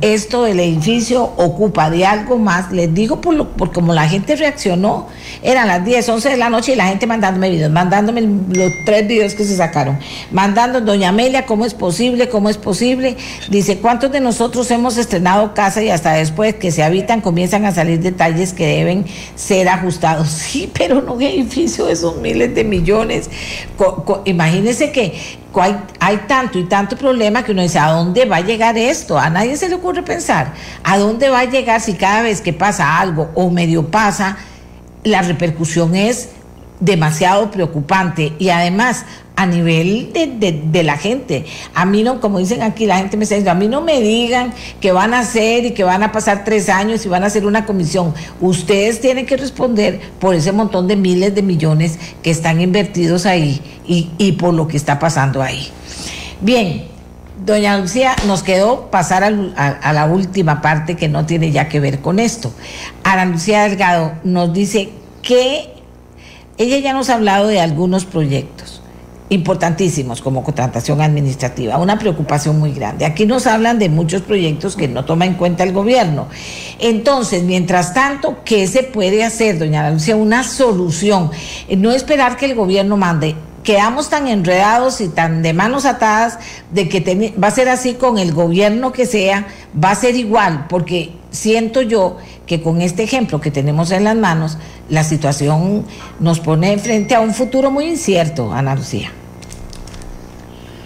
esto del edificio ocupa de algo más. Les digo por, lo, por como la gente reaccionó. Eran las 10, 11 de la noche y la gente mandándome videos, mandándome los tres videos que se sacaron. Mandando, doña Amelia, ¿cómo es posible? ¿Cómo es posible? Dice, ¿cuántos de nosotros hemos estrenado casa y hasta después que se habitan comienzan a salir detalles que deben ser ajustados? Sí, pero no un edificio de esos miles de millones. imagínense que hay, tanto y tanto problema que uno dice, ¿a dónde va a llegar esto? A nadie se le ocurre pensar, ¿a dónde va a llegar si cada vez que pasa algo o medio pasa, la repercusión es demasiado preocupante y además a nivel de, la gente. A mí no, como dicen aquí, la gente me está diciendo, a mí no me digan que van a hacer y que van a pasar tres años y van a hacer una comisión. Ustedes tienen que responder por ese montón de miles de millones que están invertidos ahí y, por lo que está pasando ahí. Bien, doña Lucía, nos quedó pasar a, la última parte que no tiene ya que ver con esto. Ana Lucía Delgado nos dice que ella ya nos ha hablado de algunos proyectos importantísimos como contratación administrativa, una preocupación muy grande. Aquí nos hablan de muchos proyectos que no toma en cuenta el gobierno. Entonces, mientras tanto, ¿qué se puede hacer, doña Lucía? Una solución. No esperar que el gobierno mande quedamos tan enredados y tan de manos atadas de que va a ser así con el gobierno que sea, va a ser igual, porque siento yo que con este ejemplo que tenemos en las manos, la situación nos pone frente a un futuro muy incierto, Ana Lucía.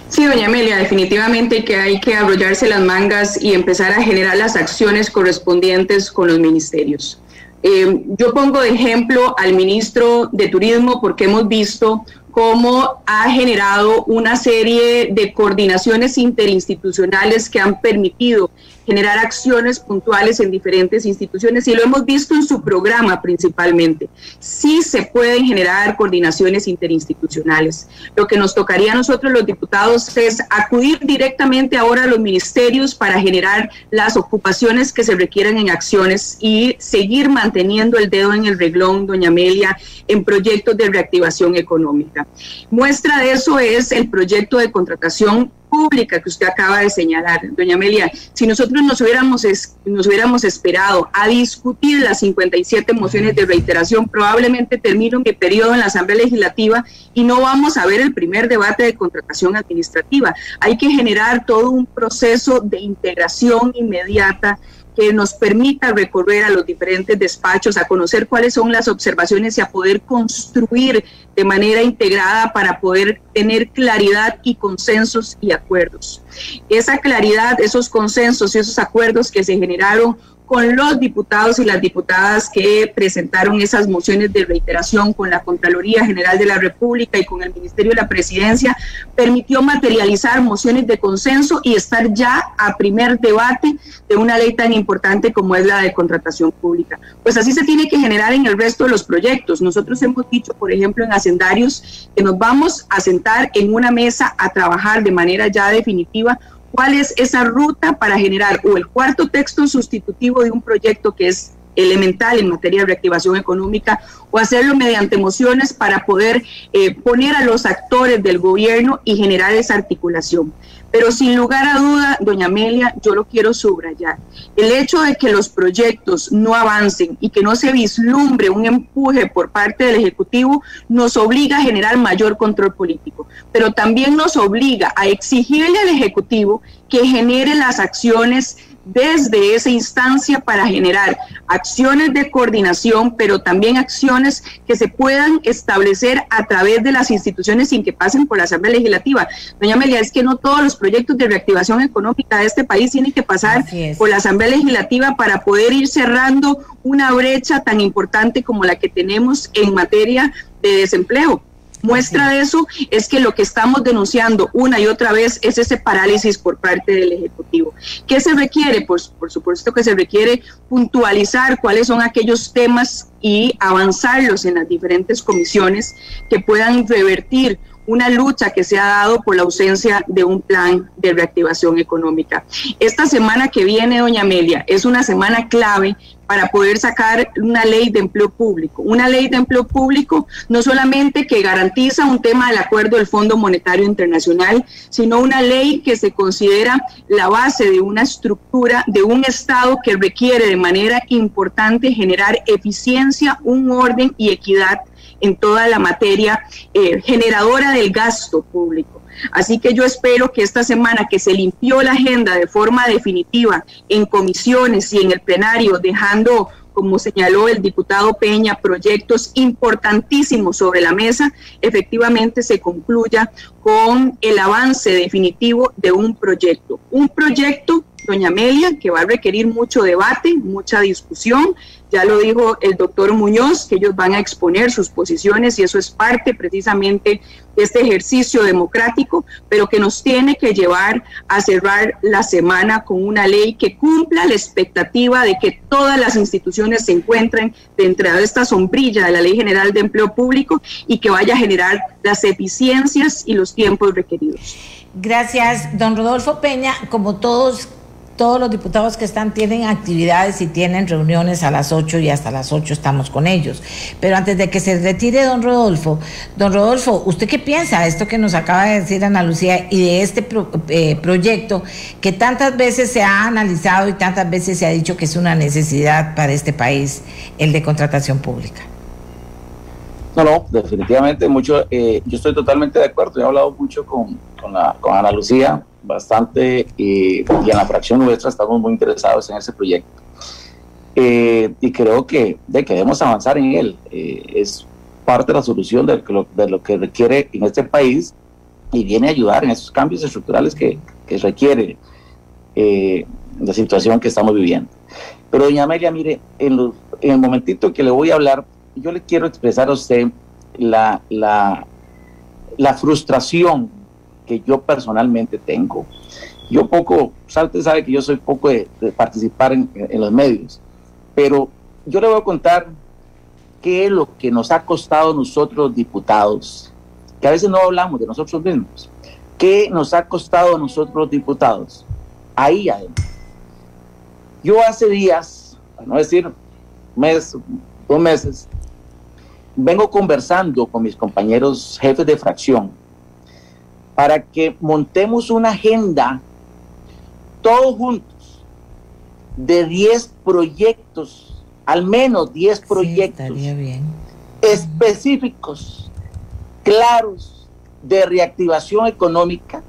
Sí, doña Amelia, definitivamente que hay que abrollarse las mangas y empezar a generar las acciones correspondientes con los ministerios. Eh, yo pongo de ejemplo al ministro de Turismo porque hemos visto cómo ha generado una serie de coordinaciones interinstitucionales que han permitido generar acciones puntuales en diferentes instituciones y lo hemos visto en su programa principalmente. Sí se pueden generar coordinaciones interinstitucionales. Lo que nos tocaría a nosotros los diputados es acudir directamente ahora a los ministerios para generar las ocupaciones que se requieren en acciones y seguir manteniendo el dedo en el reglón, doña Amelia, en proyectos de reactivación económica. Muestra de eso es el proyecto de contratación pública que usted acaba de señalar, doña Amelia, si nosotros nos hubiéramos, nos hubiéramos esperado a discutir las 57 mociones de reiteración, probablemente termino mi periodo en la Asamblea Legislativa y no vamos a ver el primer debate de contratación administrativa. Hay que generar todo un proceso de integración inmediata que nos permita recorrer a los diferentes despachos, a conocer cuáles son las observaciones y a poder construir de manera integrada para poder tener claridad y consensos y acuerdos. Esa claridad, esos consensos y esos acuerdos que se generaron con los diputados y las diputadas que presentaron esas mociones de reiteración con la Contraloría General de la República y con el Ministerio de la Presidencia, permitió materializar mociones de consenso y estar ya a primer debate de una ley tan importante como es la de contratación pública. Pues así se tiene que generar en el resto de los proyectos. Nosotros hemos dicho, por ejemplo, en Hacendarios, que nos vamos a sentar en una mesa a trabajar de manera ya definitiva cuál es esa ruta para generar o el cuarto texto sustitutivo de un proyecto que es elemental en materia de reactivación económica o hacerlo mediante mociones para poder eh, poner a los actores del gobierno y generar esa articulación. Pero sin lugar a duda, doña Amelia, yo lo quiero subrayar. El hecho de que los proyectos no avancen y que no se vislumbre un empuje por parte del Ejecutivo nos obliga a generar mayor control político, pero también nos obliga a exigirle al Ejecutivo que genere las acciones desde esa instancia para generar acciones de coordinación, pero también acciones que se puedan establecer a través de las instituciones sin que pasen por la Asamblea Legislativa. Doña Amelia, es que no todos los proyectos de reactivación económica de este país tienen que pasar por la Asamblea Legislativa para poder ir cerrando una brecha tan importante como la que tenemos en materia de desempleo. Muestra de eso es que lo que estamos denunciando una y otra vez es ese parálisis por parte del Ejecutivo. ¿Qué se requiere? Pues por supuesto que se requiere puntualizar cuáles son aquellos temas y avanzarlos en las diferentes comisiones que puedan revertir una lucha que se ha dado por la ausencia de un plan de reactivación económica. Esta semana que viene, doña Amelia, es una semana clave para poder sacar una ley de empleo público. Una ley de empleo público no solamente que garantiza un tema del acuerdo del Fondo Monetario Internacional, sino una ley que se considera la base de una estructura de un Estado que requiere de manera importante generar eficiencia, un orden y equidad en toda la materia eh, generadora del gasto público. Así que yo espero que esta semana que se limpió la agenda de forma definitiva en comisiones y en el plenario, dejando como señaló el diputado Peña, proyectos importantísimos sobre la mesa, efectivamente se concluya con el avance definitivo de un proyecto. Un proyecto, doña Amelia, que va a requerir mucho debate, mucha discusión, ya lo dijo el doctor Muñoz, que ellos van a exponer sus posiciones y eso es parte precisamente de este ejercicio democrático, pero que nos tiene que llevar a cerrar la semana con una ley que cumpla la expectativa de que todas las instituciones se encuentren dentro de esta sombrilla de la Ley General de Empleo Público y que vaya a generar las eficiencias y los tiempos requeridos. Gracias, don Rodolfo Peña. Como todos todos los diputados que están tienen actividades y tienen reuniones a las 8 y hasta las 8 estamos con ellos. Pero antes de que se retire don Rodolfo, don Rodolfo, ¿usted qué piensa de esto que nos acaba de decir Ana Lucía y de este eh, proyecto que tantas veces se ha analizado y tantas veces se ha dicho que es una necesidad para este país, el de contratación pública? No, no, definitivamente mucho, eh, yo estoy totalmente de acuerdo, he hablado mucho con, con, Ana Lucía bastante y, en la fracción nuestra estamos muy interesados en ese proyecto. Eh, y creo que, de que debemos avanzar en él. Eh, es parte de la solución de lo, de lo, que requiere en este país y viene a ayudar en esos cambios estructurales que, que requiere la situación que estamos viviendo. Pero doña Amelia, mire, en, el momentito que le voy a hablar, yo le quiero expresar a usted la, la, frustración que yo personalmente tengo. Yo poco, usted sabe que yo soy poco de, participar en, los medios, pero yo le voy a contar qué es lo que nos ha costado nosotros diputados, que a veces no hablamos de nosotros mismos, qué nos ha costado a nosotros diputados, ahí adentro. Yo hace días, para no decir mes, dos meses, vengo conversando con mis compañeros jefes de fracción para que montemos una agenda todos juntos de 10 proyectos, al menos 10 proyectos específicos, claros, de reactivación económica,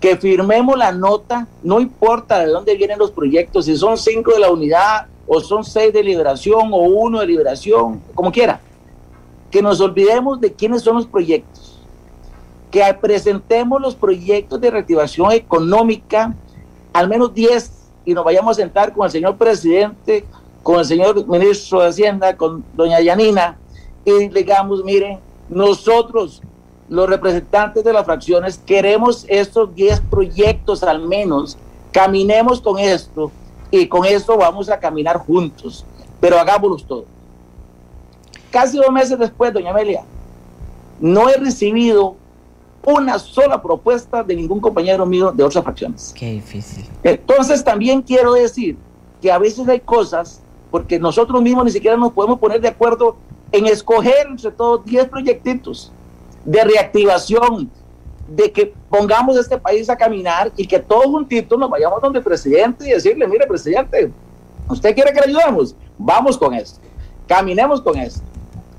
que firmemos la nota, no importa de dónde vienen los proyectos, si son cinco de la unidad o son seis de liberación o uno de liberación, como quiera, que nos olvidemos de quiénes son los proyectos, que presentemos los proyectos de reactivación económica al menos 10 y nos vayamos a sentar con el señor presidente, con el señor ministro de Hacienda, con doña Yanina, y digamos, miren, nosotros, los representantes de las fracciones, queremos estos 10 proyectos al menos, caminemos con esto y con esto vamos a caminar juntos, pero hagámoslos todos. Casi dos meses después, doña Amelia, no he recibido una sola propuesta de ningún compañero mío de otras fracciones. Qué difícil. Entonces también quiero decir que a veces hay cosas, porque nosotros mismos ni siquiera nos podemos poner de acuerdo en escoger entre todos 10 proyectitos de reactivación, de que pongamos este país a caminar y que todos juntitos nos vayamos donde el presidente y decirle, mire presidente, usted quiere que le ayudemos, vamos con esto, caminemos con esto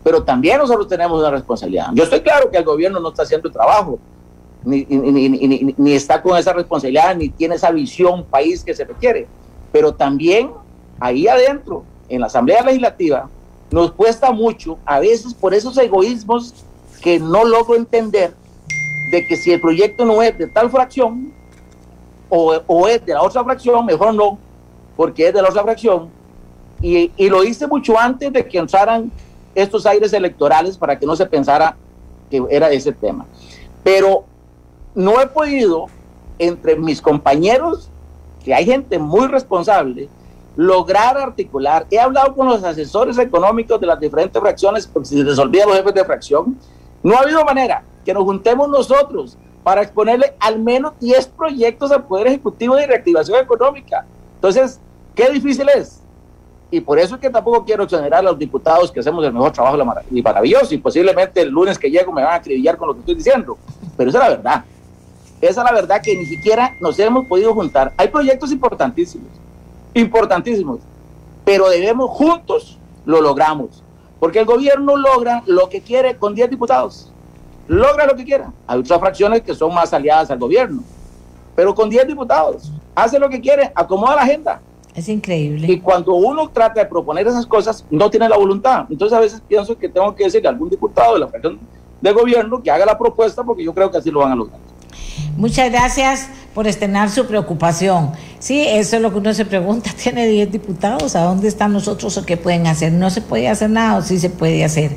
pero también nosotros tenemos una responsabilidad. Yo estoy claro que el gobierno no está haciendo el trabajo, ni, ni, está con esa responsabilidad, ni tiene esa visión país que se requiere, pero también ahí adentro, en la Asamblea Legislativa, nos cuesta mucho, a veces por esos egoísmos que no logro entender, de que si el proyecto no es de tal fracción o, o es de la otra fracción, mejor no, porque es de la otra fracción. Y, y lo hice mucho antes de que entraran estos aires electorales para que no se pensara que era ese tema. Pero no he podido, entre mis compañeros, que hay gente muy responsable, lograr articular. He hablado con los asesores económicos de las diferentes fracciones, porque si se les los jefes de fracción, no ha habido manera que nos juntemos nosotros para exponerle al menos 10 proyectos al Poder Ejecutivo de reactivación económica. Entonces, qué difícil es y por eso es que tampoco quiero exonerar a los diputados que hacemos el mejor trabajo y maravilloso, y posiblemente el lunes que llego me van a acribillar con lo que estoy diciendo, pero esa es la verdad. Esa es la verdad que ni siquiera nos hemos podido juntar. Hay proyectos importantísimos, importantísimos, pero debemos juntos lo logramos, porque el gobierno logra lo que quiere con 10 diputados, logra lo que quiera. Hay otras fracciones que son más aliadas al gobierno, pero con 10 diputados, hace lo que quiere, acomoda la agenda es increíble. Y cuando uno trata de proponer esas cosas, no tiene la voluntad. Entonces a veces pienso que tengo que decirle a algún diputado de la fracción de gobierno que haga la propuesta porque yo creo que así lo van a lograr. Muchas gracias por estrenar su preocupación. Sí, eso es lo que uno se pregunta. Tiene 10 diputados, ¿a dónde están nosotros o qué pueden hacer? No se puede hacer nada o sí se puede hacer.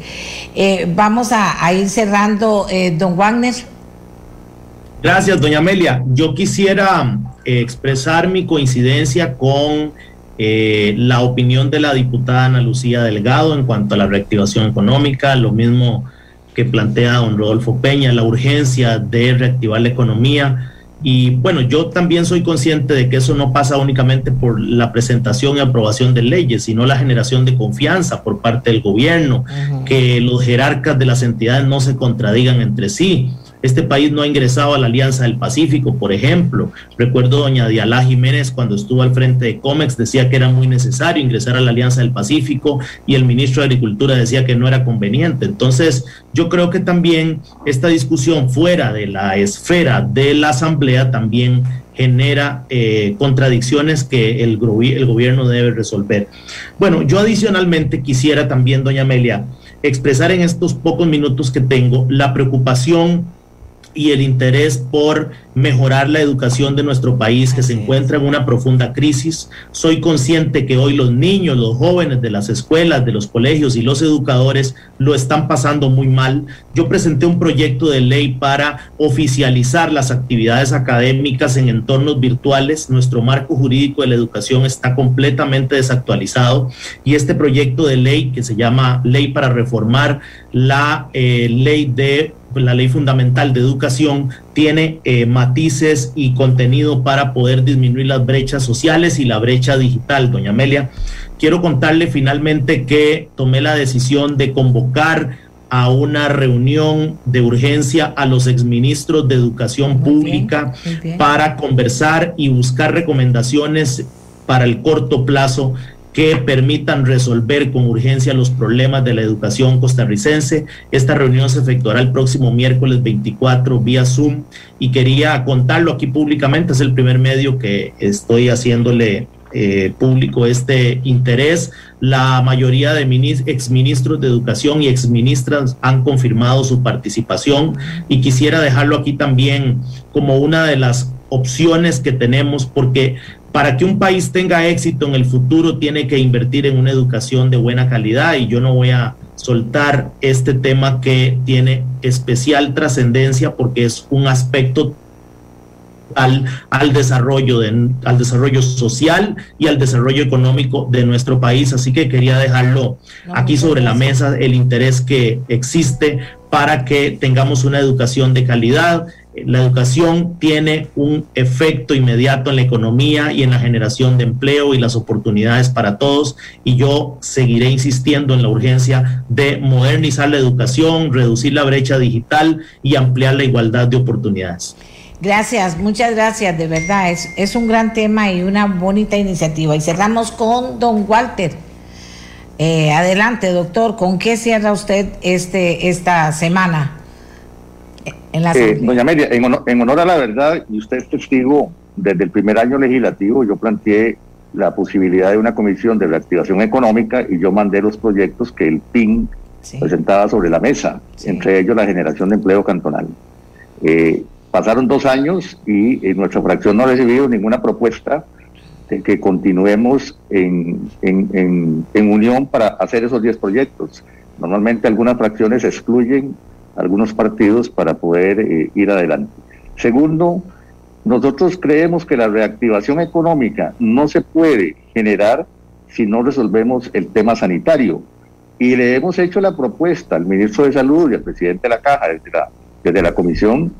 Eh, vamos a, ir cerrando, eh, don Wagner. Gracias, doña Amelia. Yo quisiera eh, expresar mi coincidencia con eh, la opinión de la diputada Ana Lucía Delgado en cuanto a la reactivación económica, lo mismo que plantea don Rodolfo Peña, la urgencia de reactivar la economía. Y bueno, yo también soy consciente de que eso no pasa únicamente por la presentación y aprobación de leyes, sino la generación de confianza por parte del gobierno, que los jerarcas de las entidades no se contradigan entre sí. Este país no ha ingresado a la Alianza del Pacífico, por ejemplo. Recuerdo doña Dialá Jiménez cuando estuvo al frente de COMEX decía que era muy necesario ingresar a la Alianza del Pacífico y el ministro de Agricultura decía que no era conveniente. Entonces, yo creo que también esta discusión fuera de la esfera de la Asamblea también genera eh, contradicciones que el, el gobierno debe resolver. Bueno, yo adicionalmente quisiera también, doña Amelia, expresar en estos pocos minutos que tengo la preocupación y el interés por mejorar la educación de nuestro país que se encuentra en una profunda crisis. Soy consciente que hoy los niños, los jóvenes de las escuelas, de los colegios y los educadores lo están pasando muy mal. Yo presenté un proyecto de ley para oficializar las actividades académicas en entornos virtuales. Nuestro marco jurídico de la educación está completamente desactualizado y este proyecto de ley que se llama Ley para reformar la eh, ley de la ley fundamental de educación tiene eh, matices y contenido para poder disminuir las brechas sociales y la brecha digital. Doña Amelia, quiero contarle finalmente que tomé la decisión de convocar a una reunión de urgencia a los exministros de Educación Pública para conversar y buscar recomendaciones para el corto plazo que permitan resolver con urgencia los problemas de la educación costarricense. Esta reunión se efectuará el próximo miércoles 24 vía Zoom y quería contarlo aquí públicamente. Es el primer medio que estoy haciéndole eh, público este interés. La mayoría de exministros de educación y exministras han confirmado su participación y quisiera dejarlo aquí también como una de las opciones que tenemos porque para que un país tenga éxito en el futuro tiene que invertir en una educación de buena calidad y yo no voy a soltar este tema que tiene especial trascendencia porque es un aspecto al, al, desarrollo de, al desarrollo social y al desarrollo económico de nuestro país. Así que quería dejarlo aquí sobre la mesa el interés que existe para que tengamos una educación de calidad la educación tiene un efecto inmediato en la economía y en la generación de empleo y las oportunidades para todos y yo seguiré insistiendo en la urgencia de modernizar la educación, reducir la brecha digital y ampliar la igualdad de oportunidades. Gracias, muchas gracias, de verdad, es, es un gran tema y una bonita iniciativa. Y cerramos con don Walter. Eh, adelante, doctor, ¿con qué cierra usted este, esta semana? Eh, doña Amelia, en honor, a la verdad, y usted es testigo, desde el primer año legislativo yo planteé la posibilidad de una comisión de reactivación económica y yo mandé los proyectos que el PIN presentaba sobre la mesa, entre ellos la generación de empleo cantonal. Eh, pasaron dos años y nuestra fracción no ha recibido ninguna propuesta de que continuemos en, en, en unión para hacer esos 10 proyectos. Normalmente algunas fracciones excluyen algunos partidos para poder eh, ir adelante. Segundo, nosotros creemos que la reactivación económica no se puede generar si no resolvemos el tema sanitario. Y le hemos hecho la propuesta al ministro de Salud y al presidente de la Caja desde la, desde la comisión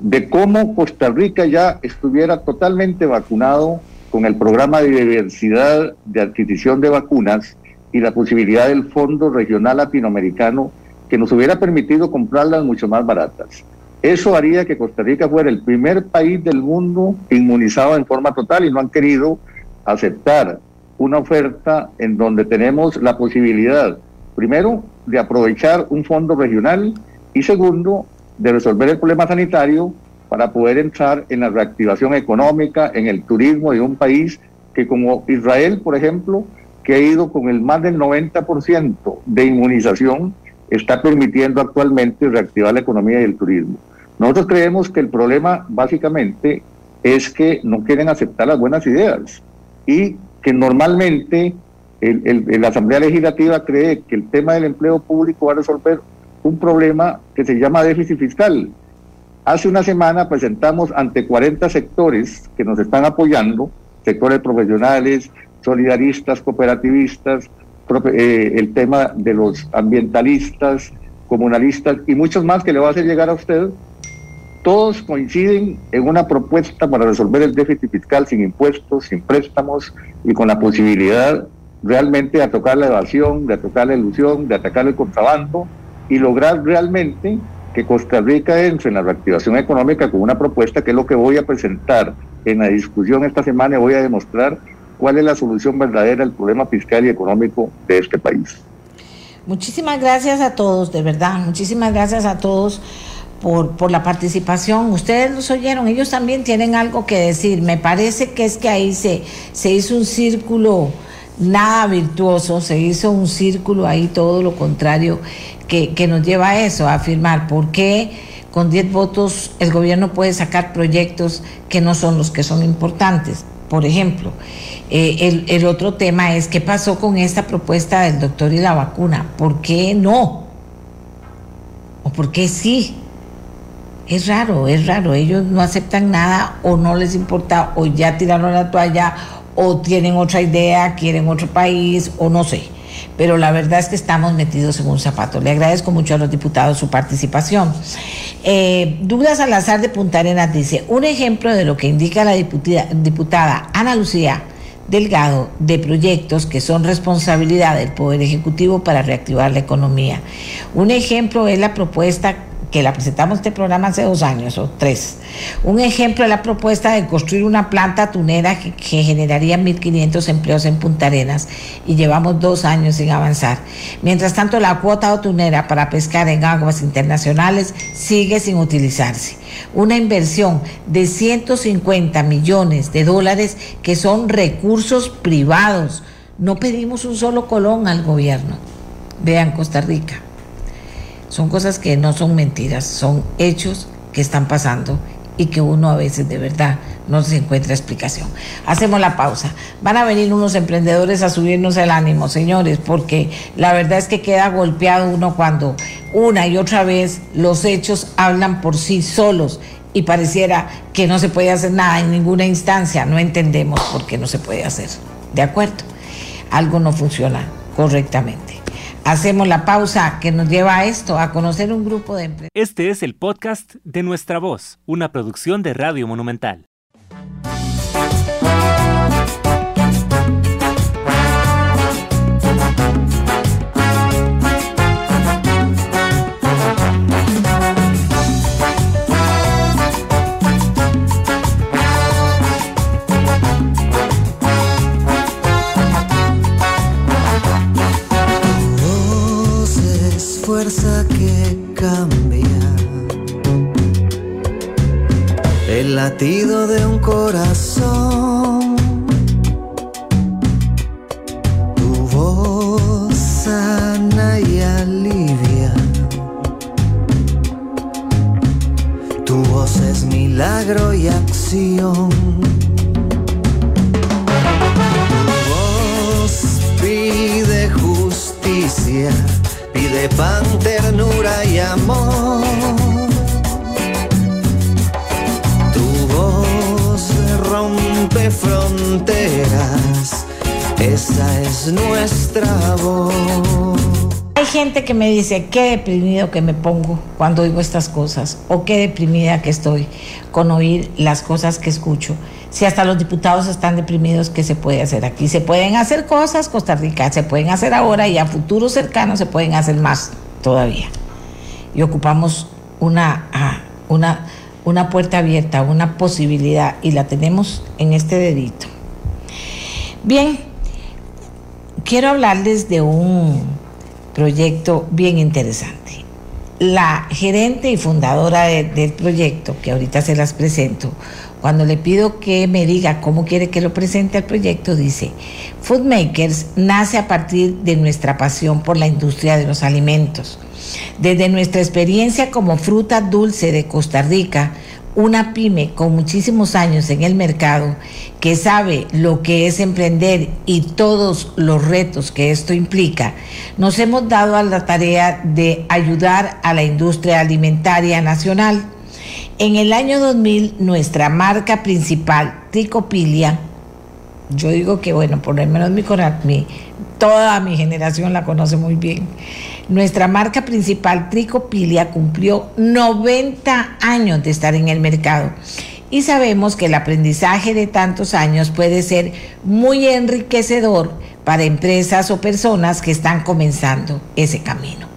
de cómo Costa Rica ya estuviera totalmente vacunado con el programa de diversidad de adquisición de vacunas y la posibilidad del Fondo Regional Latinoamericano que nos hubiera permitido comprarlas mucho más baratas. Eso haría que Costa Rica fuera el primer país del mundo inmunizado en forma total y no han querido aceptar una oferta en donde tenemos la posibilidad, primero, de aprovechar un fondo regional y segundo, de resolver el problema sanitario para poder entrar en la reactivación económica, en el turismo de un país que como Israel, por ejemplo, que ha ido con el más del 90% de inmunización, está permitiendo actualmente reactivar la economía y el turismo. Nosotros creemos que el problema básicamente es que no quieren aceptar las buenas ideas y que normalmente la Asamblea Legislativa cree que el tema del empleo público va a resolver un problema que se llama déficit fiscal. Hace una semana presentamos ante 40 sectores que nos están apoyando, sectores profesionales, solidaristas, cooperativistas, el tema de los ambientalistas, comunalistas y muchos más que le va a hacer llegar a usted, todos coinciden en una propuesta para resolver el déficit fiscal sin impuestos, sin préstamos y con la posibilidad realmente de atacar la evasión, de atacar la ilusión, de atacar el contrabando y lograr realmente que Costa Rica entre en la reactivación económica con una propuesta que es lo que voy a presentar en la discusión esta semana y voy a demostrar cuál es la solución verdadera al problema fiscal y económico de este país. Muchísimas gracias a todos, de verdad, muchísimas gracias a todos por, por la participación. Ustedes los oyeron, ellos también tienen algo que decir. Me parece que es que ahí se, se hizo un círculo nada virtuoso, se hizo un círculo ahí todo lo contrario que, que nos lleva a eso, a afirmar por qué con 10 votos el gobierno puede sacar proyectos que no son los que son importantes. Por ejemplo, eh, el, el, otro tema es qué pasó con esta propuesta del doctor y la vacuna. ¿Por qué no? ¿O por qué sí? Es raro, es raro. Ellos no aceptan nada o no les importa o ya tiraron la toalla o tienen otra idea, quieren otro país o no sé. Pero la verdad es que estamos metidos en un zapato. Le agradezco mucho a los diputados su participación. Eh, Douglas de Punta Arenas dice, un ejemplo de lo que indica la diputada Ana Lucía Delgado de proyectos que son responsabilidad del Poder Ejecutivo para reactivar la economía. Un ejemplo es la propuesta que la presentamos este programa hace dos años o tres. Un ejemplo es la propuesta de construir una planta tunera que, generaría 1.500 empleos en Punta Arenas y llevamos dos años sin avanzar. Mientras tanto, la cuota tunera para pescar en aguas internacionales sigue sin utilizarse. Una inversión de 150 millones de dólares que son recursos privados. No pedimos un solo colón al gobierno. Vean Costa Rica. Son cosas que no son mentiras, son hechos que están pasando y que uno a veces de verdad no se encuentra explicación. Hacemos la pausa. Van a venir unos emprendedores a subirnos el ánimo, señores, porque la verdad es que queda golpeado uno cuando una y otra vez los hechos hablan por sí solos y pareciera que no se puede hacer nada en ninguna instancia. No entendemos por qué no se puede hacer. ¿De acuerdo? Algo no funciona correctamente. Hacemos la pausa que nos lleva a esto, a conocer un grupo de empresas. Este es el podcast de Nuestra Voz, una producción de Radio Monumental. Latido de un corazón. Tu voz sana y alivia. Tu voz es milagro y acción. Tu voz pide justicia pide pan, ternura y amor. Fronteras, esa es nuestra voz. Hay gente que me dice, qué deprimido que me pongo cuando oigo estas cosas, o qué deprimida que estoy con oír las cosas que escucho. Si hasta los diputados están deprimidos, ¿qué se puede hacer aquí? Se pueden hacer cosas, Costa Rica, se pueden hacer ahora y a futuro cercano se pueden hacer más todavía. Y ocupamos una, una, una puerta abierta, una posibilidad, y la tenemos en este dedito. Bien, quiero hablarles de un proyecto bien interesante. La gerente y fundadora de, del proyecto, que ahorita se las presento, cuando le pido que me diga cómo quiere que lo presente al proyecto, dice, Foodmakers nace a partir de nuestra pasión por la industria de los alimentos. Desde nuestra experiencia como fruta dulce de Costa Rica, una pyme con muchísimos años en el mercado, que sabe lo que es emprender y todos los retos que esto implica, nos hemos dado a la tarea de ayudar a la industria alimentaria nacional en el año 2000, nuestra marca principal, Tricopilia, yo digo que, bueno, por lo menos mi, mi, toda mi generación la conoce muy bien. Nuestra marca principal, Tricopilia, cumplió 90 años de estar en el mercado. Y sabemos que el aprendizaje de tantos años puede ser muy enriquecedor para empresas o personas que están comenzando ese camino.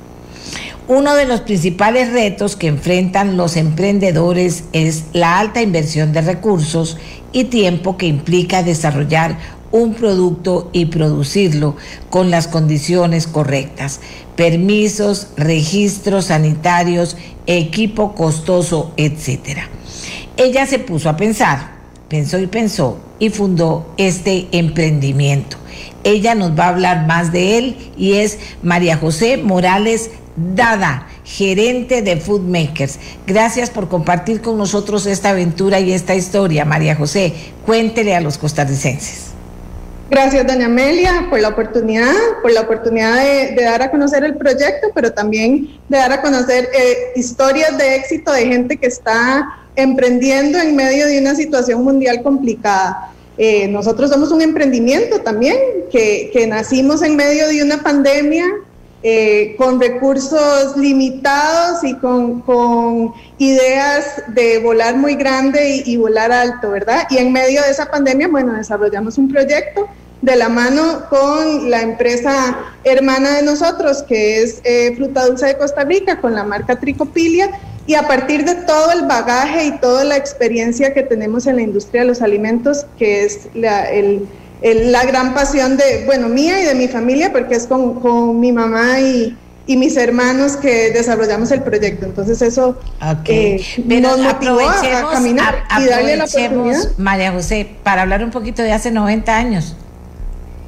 Uno de los principales retos que enfrentan los emprendedores es la alta inversión de recursos y tiempo que implica desarrollar un producto y producirlo con las condiciones correctas, permisos, registros sanitarios, equipo costoso, etc. Ella se puso a pensar, pensó y pensó y fundó este emprendimiento Ella nos va a hablar más de él y es María José Morales Dada, gerente de Food Makers. Gracias por compartir con nosotros esta aventura y esta historia, María José. Cuéntele a los costarricenses. Gracias, doña Amelia, por la oportunidad, por la oportunidad de, dar a conocer el proyecto, pero también de dar a conocer eh, historias de éxito de gente que está emprendiendo en medio de una situación mundial complicada. Eh, nosotros somos un emprendimiento también, que, que nacimos en medio de una pandemia, eh, con recursos limitados y con, con, ideas de volar muy grande y, volar alto, ¿verdad? Y en medio de esa pandemia, bueno, desarrollamos un proyecto de la mano con la empresa hermana de nosotros, que es eh, Fruta Dulce de Costa Rica, con la marca Tricopilia, y a partir de todo el bagaje y toda la experiencia que tenemos en la industria de los alimentos, que es la, el la gran pasión de, bueno, mía y de mi familia, porque es con, con mi mamá y, y, mis hermanos que desarrollamos el proyecto. Entonces eso okay. eh, nos motivó a, caminar y darle la oportunidad. María José, para hablar un poquito de hace 90 años.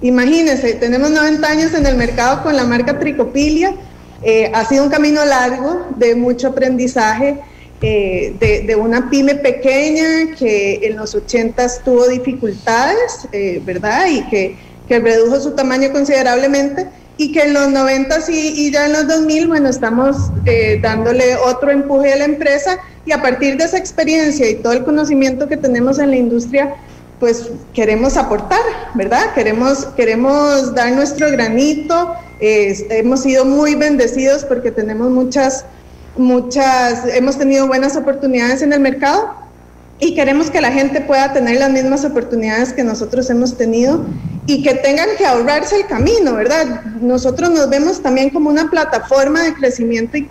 Imagínense, tenemos 90 años en el mercado con la marca Tricopilia. Eh, ha sido un camino largo de mucho aprendizaje. Eh, de, una pyme pequeña que en los 80 tuvo dificultades, eh, ¿verdad? Y que, que, redujo su tamaño considerablemente y que en los 90 y, y ya en los 2000, bueno, estamos eh, dándole otro empuje a la empresa y a partir de esa experiencia y todo el conocimiento que tenemos en la industria, pues queremos aportar, ¿verdad? Queremos, queremos dar nuestro granito. hemos sido muy bendecidos porque tenemos muchas muchas, hemos tenido buenas oportunidades en el mercado y queremos que la gente pueda tener las mismas oportunidades que nosotros hemos tenido y que tengan que ahorrarse el camino, ¿verdad? Nosotros nos vemos también como una plataforma de crecimiento y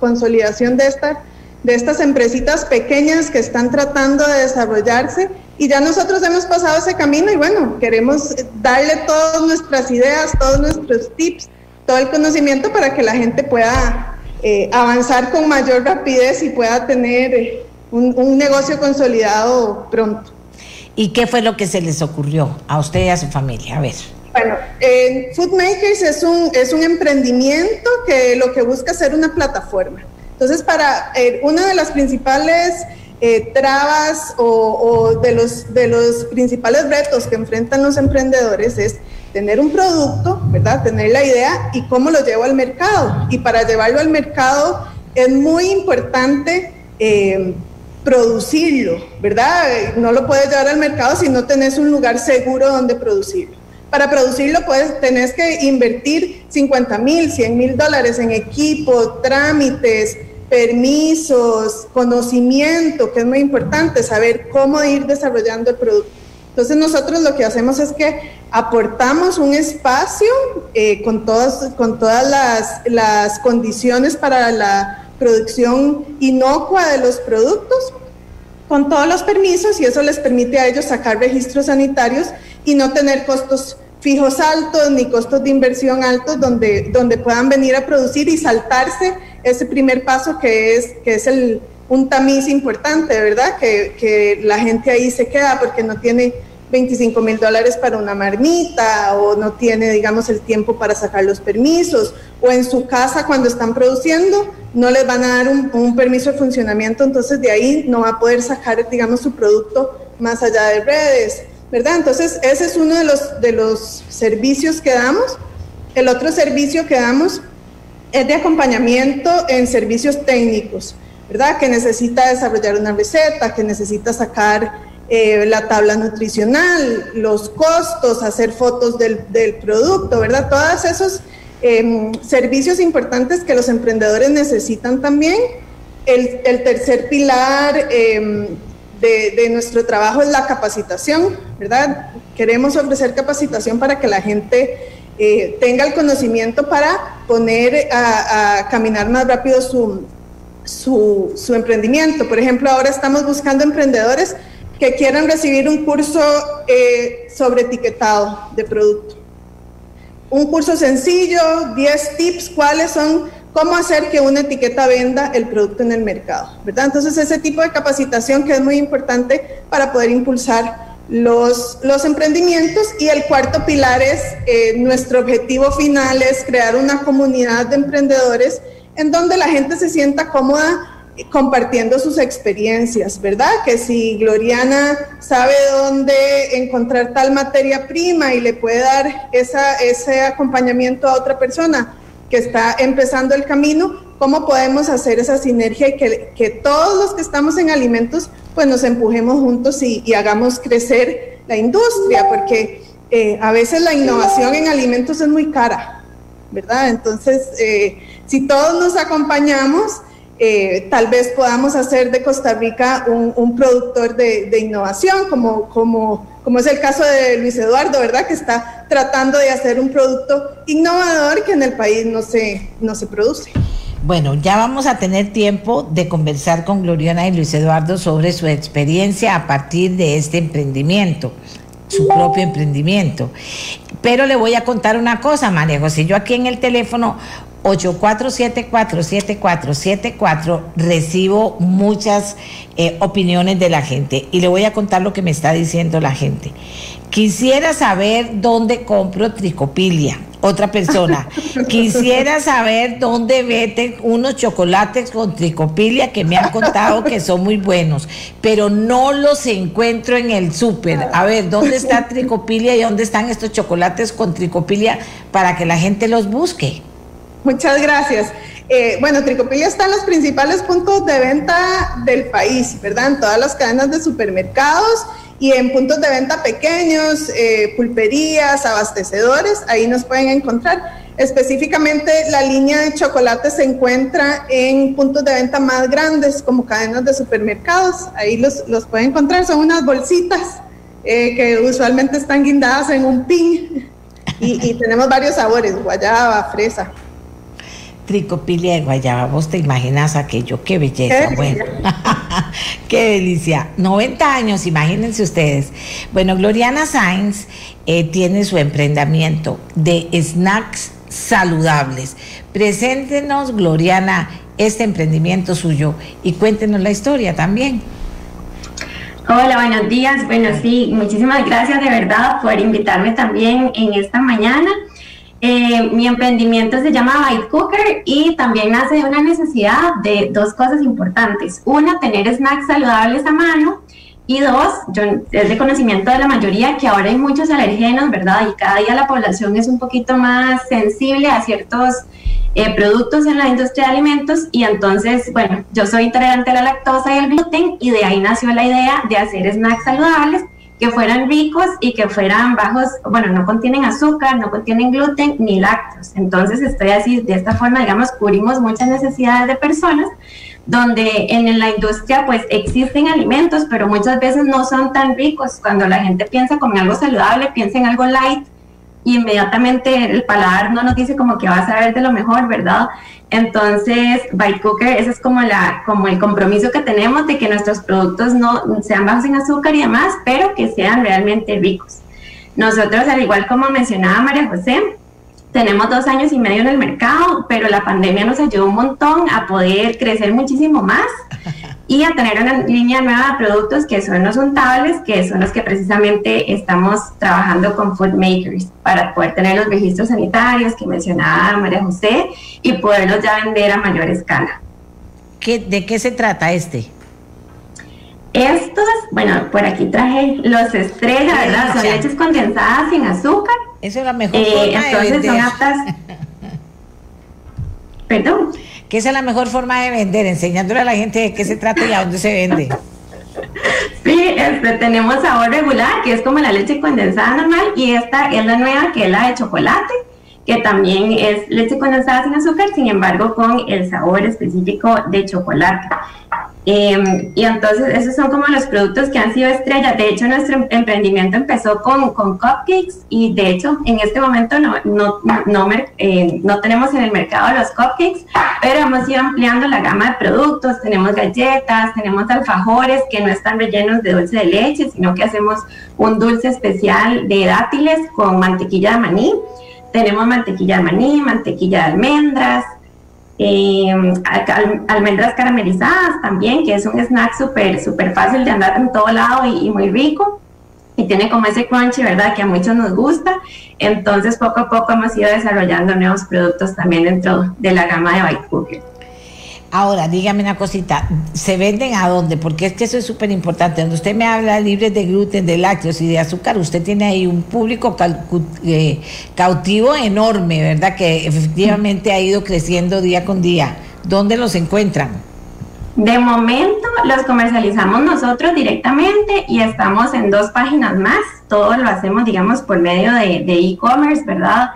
consolidación de, esta, de estas empresitas pequeñas que están tratando de desarrollarse y ya nosotros hemos pasado ese camino y bueno, queremos darle todas nuestras ideas, todos nuestros tips, todo el conocimiento para que la gente pueda eh, avanzar con mayor rapidez y pueda tener eh, un, negocio consolidado pronto. ¿Y qué fue lo que se les ocurrió a usted y a su familia? A ver. Bueno, Food Makers es un, es un emprendimiento que lo que busca es ser una plataforma. Entonces, para eh, una de las principales trabas o, o, de, los, de los principales retos que enfrentan los emprendedores es tener un producto, ¿verdad? Tener la idea y cómo lo llevo al mercado. Y para llevarlo al mercado es muy importante eh, producirlo, ¿verdad? No lo puedes llevar al mercado si no tenés un lugar seguro donde producirlo. Para producirlo puedes, tenés que invertir 50 mil, 100 mil dólares en equipo, trámites, permisos, conocimiento, que es muy importante, saber cómo ir desarrollando el producto. Entonces nosotros lo que hacemos es que aportamos un espacio eh, con todas, con todas las, las condiciones para la producción inocua de los productos, con todos los permisos y eso les permite a ellos sacar registros sanitarios y no tener costos fijos altos ni costos de inversión altos donde, donde puedan venir a producir y saltarse ese primer paso que es, que es el, un tamiz importante, ¿verdad? Que, la gente ahí se queda porque no tiene 25 mil dólares para una marmita o no tiene, digamos, el tiempo para sacar los permisos o en su casa cuando están produciendo no les van a dar un, permiso de funcionamiento, entonces de ahí no va a poder sacar, digamos, su producto más allá de redes, ¿verdad? Entonces ese es uno de los, de los servicios que damos. El otro servicio que damos es de acompañamiento en servicios técnicos, ¿verdad? Que necesita desarrollar una receta, que necesita sacar eh, la tabla nutricional, los costos, hacer fotos del, producto, ¿verdad? Todos esos em, servicios importantes que los emprendedores necesitan también. El, tercer pilar em, de, nuestro trabajo es la capacitación, ¿verdad? Queremos ofrecer capacitación para que la gente eh, tenga el conocimiento para poner a, caminar más rápido su, su, emprendimiento. Por ejemplo, ahora estamos buscando emprendedores que quieran recibir un curso eh, sobre etiquetado de producto. Un curso sencillo, 10 tips, cuáles son, cómo hacer que una etiqueta venda el producto en el mercado, ¿verdad? Entonces ese tipo de capacitación que es muy importante para poder impulsar los, los emprendimientos y el cuarto pilar es eh, nuestro objetivo final es crear una comunidad de emprendedores en donde la gente se sienta cómoda compartiendo sus experiencias, ¿verdad? Que si Gloriana sabe dónde encontrar tal materia prima y le puede dar ese acompañamiento a otra persona que está empezando el camino, ¿cómo podemos hacer esa sinergia y que, todos los que estamos en alimentos pues nos empujemos juntos y, y hagamos crecer la industria? Porque eh, a veces la innovación en alimentos es muy cara, ¿verdad? Entonces, eh, si todos nos acompañamos, eh, tal vez podamos hacer de Costa Rica un, productor de, innovación, como, es el caso de Luis Eduardo, ¿verdad? Que está tratando de hacer un producto innovador que en el país no se, no se produce. Bueno, ya vamos a tener tiempo de conversar con Gloriana y Luis Eduardo sobre su experiencia a partir de este emprendimiento, su propio emprendimiento. Pero le voy a contar una cosa, María José. Yo aquí en el teléfono 84747474 recibo muchas eh, opiniones de la gente y le voy a contar lo que me está diciendo la gente. Quisiera saber dónde compro tricopilia. Otra persona. Quisiera saber dónde vete unos chocolates con tricopilia que me han contado que son muy buenos, pero no los encuentro en el súper. A ver, ¿dónde está tricopilia y dónde están estos chocolates con tricopilia para que la gente los busque? Muchas gracias. Eh, bueno, Tricopilia está en los principales puntos de venta del país, ¿verdad? En todas las cadenas de supermercados y en puntos de venta pequeños, eh, pulperías, abastecedores, ahí nos pueden encontrar. Específicamente la línea de chocolate se encuentra en puntos de venta más grandes como cadenas de supermercados, ahí los, los pueden encontrar, son unas bolsitas eh, que usualmente están guindadas en un pin y, y tenemos varios sabores, guayaba, fresa tricopilia de guayaba. Vos te imaginas aquello, qué belleza. bueno, qué delicia. 90 años, imagínense ustedes. Bueno, Gloriana Sainz eh, tiene su emprendimiento de snacks saludables. Preséntenos, Gloriana, este emprendimiento suyo y cuéntenos la historia también. Hola, buenos días. Bueno, sí, muchísimas gracias de verdad por invitarme también en esta mañana. Eh, mi emprendimiento se llama Bite Cooker y también nace de una necesidad de dos cosas importantes. Una, tener snacks saludables a mano y dos, yo, es de conocimiento de la mayoría que ahora hay muchos alergenos, ¿verdad? Y cada día la población es un poquito más sensible a ciertos eh, productos en la industria de alimentos y entonces, bueno, yo soy intolerante a la lactosa y al gluten y de ahí nació la idea de hacer snacks saludables que fueran ricos y que fueran bajos, bueno, no contienen azúcar, no contienen gluten ni lácteos. Entonces estoy así, de esta forma, digamos, cubrimos muchas necesidades de personas donde en la industria pues existen alimentos, pero muchas veces no son tan ricos. Cuando la gente piensa como en algo saludable, piensa en algo light inmediatamente el paladar no nos dice como que va a saber de lo mejor, ¿verdad? Entonces, Bite Cooker, ese es como, la, como el compromiso que tenemos de que nuestros productos no sean bajos en azúcar y demás, pero que sean realmente ricos. Nosotros, al igual como mencionaba María José, tenemos dos años y medio en el mercado, pero la pandemia nos ayudó un montón a poder crecer muchísimo más y a tener una línea nueva de productos que son los untables, que son los que precisamente estamos trabajando con Food Makers para poder tener los registros sanitarios que mencionaba María José y poderlos ya vender a mayor escala. ¿Qué, ¿De qué se trata este? Estos, bueno, por aquí traje los estrellas, ¿verdad? Son leches condensadas sin azúcar. Esa es la mejor eh, forma entonces de son aptas. Perdón que esa es la mejor forma de vender, enseñándole a la gente de qué se trata y a dónde se vende. Sí, este, tenemos sabor regular, que es como la leche condensada normal, y esta es la nueva, que es la de chocolate, que también es leche condensada sin azúcar, sin embargo, con el sabor específico de chocolate. Em, y entonces esos son como los productos que han sido estrellas. De hecho, nuestro emprendimiento empezó con, con cupcakes y de hecho en este momento no, no, no, eh, no, tenemos en el mercado los cupcakes, pero hemos ido ampliando la gama de productos. Tenemos galletas, tenemos alfajores que no están rellenos de dulce de leche, sino que hacemos un dulce especial de dátiles con mantequilla de maní. Tenemos mantequilla de maní, mantequilla de almendras, eh, almendras caramelizadas también, que es un snack súper super fácil de andar en todo lado y, muy rico. y tiene como ese crunchy, ¿verdad? Que a muchos nos gusta. Entonces, poco a poco hemos ido desarrollando nuevos productos también dentro de la gama de Bite Cooker. Ahora, dígame una cosita, ¿se venden a dónde? Porque es que eso es súper importante. Cuando usted me habla libres de gluten, de lácteos y de azúcar, usted tiene ahí un público eh, cautivo enorme, ¿verdad? Que efectivamente ha ido creciendo día con día. ¿Dónde los encuentran? De momento los comercializamos nosotros directamente y estamos en dos páginas más. Todo lo hacemos, digamos, por medio de e-commerce, ¿verdad?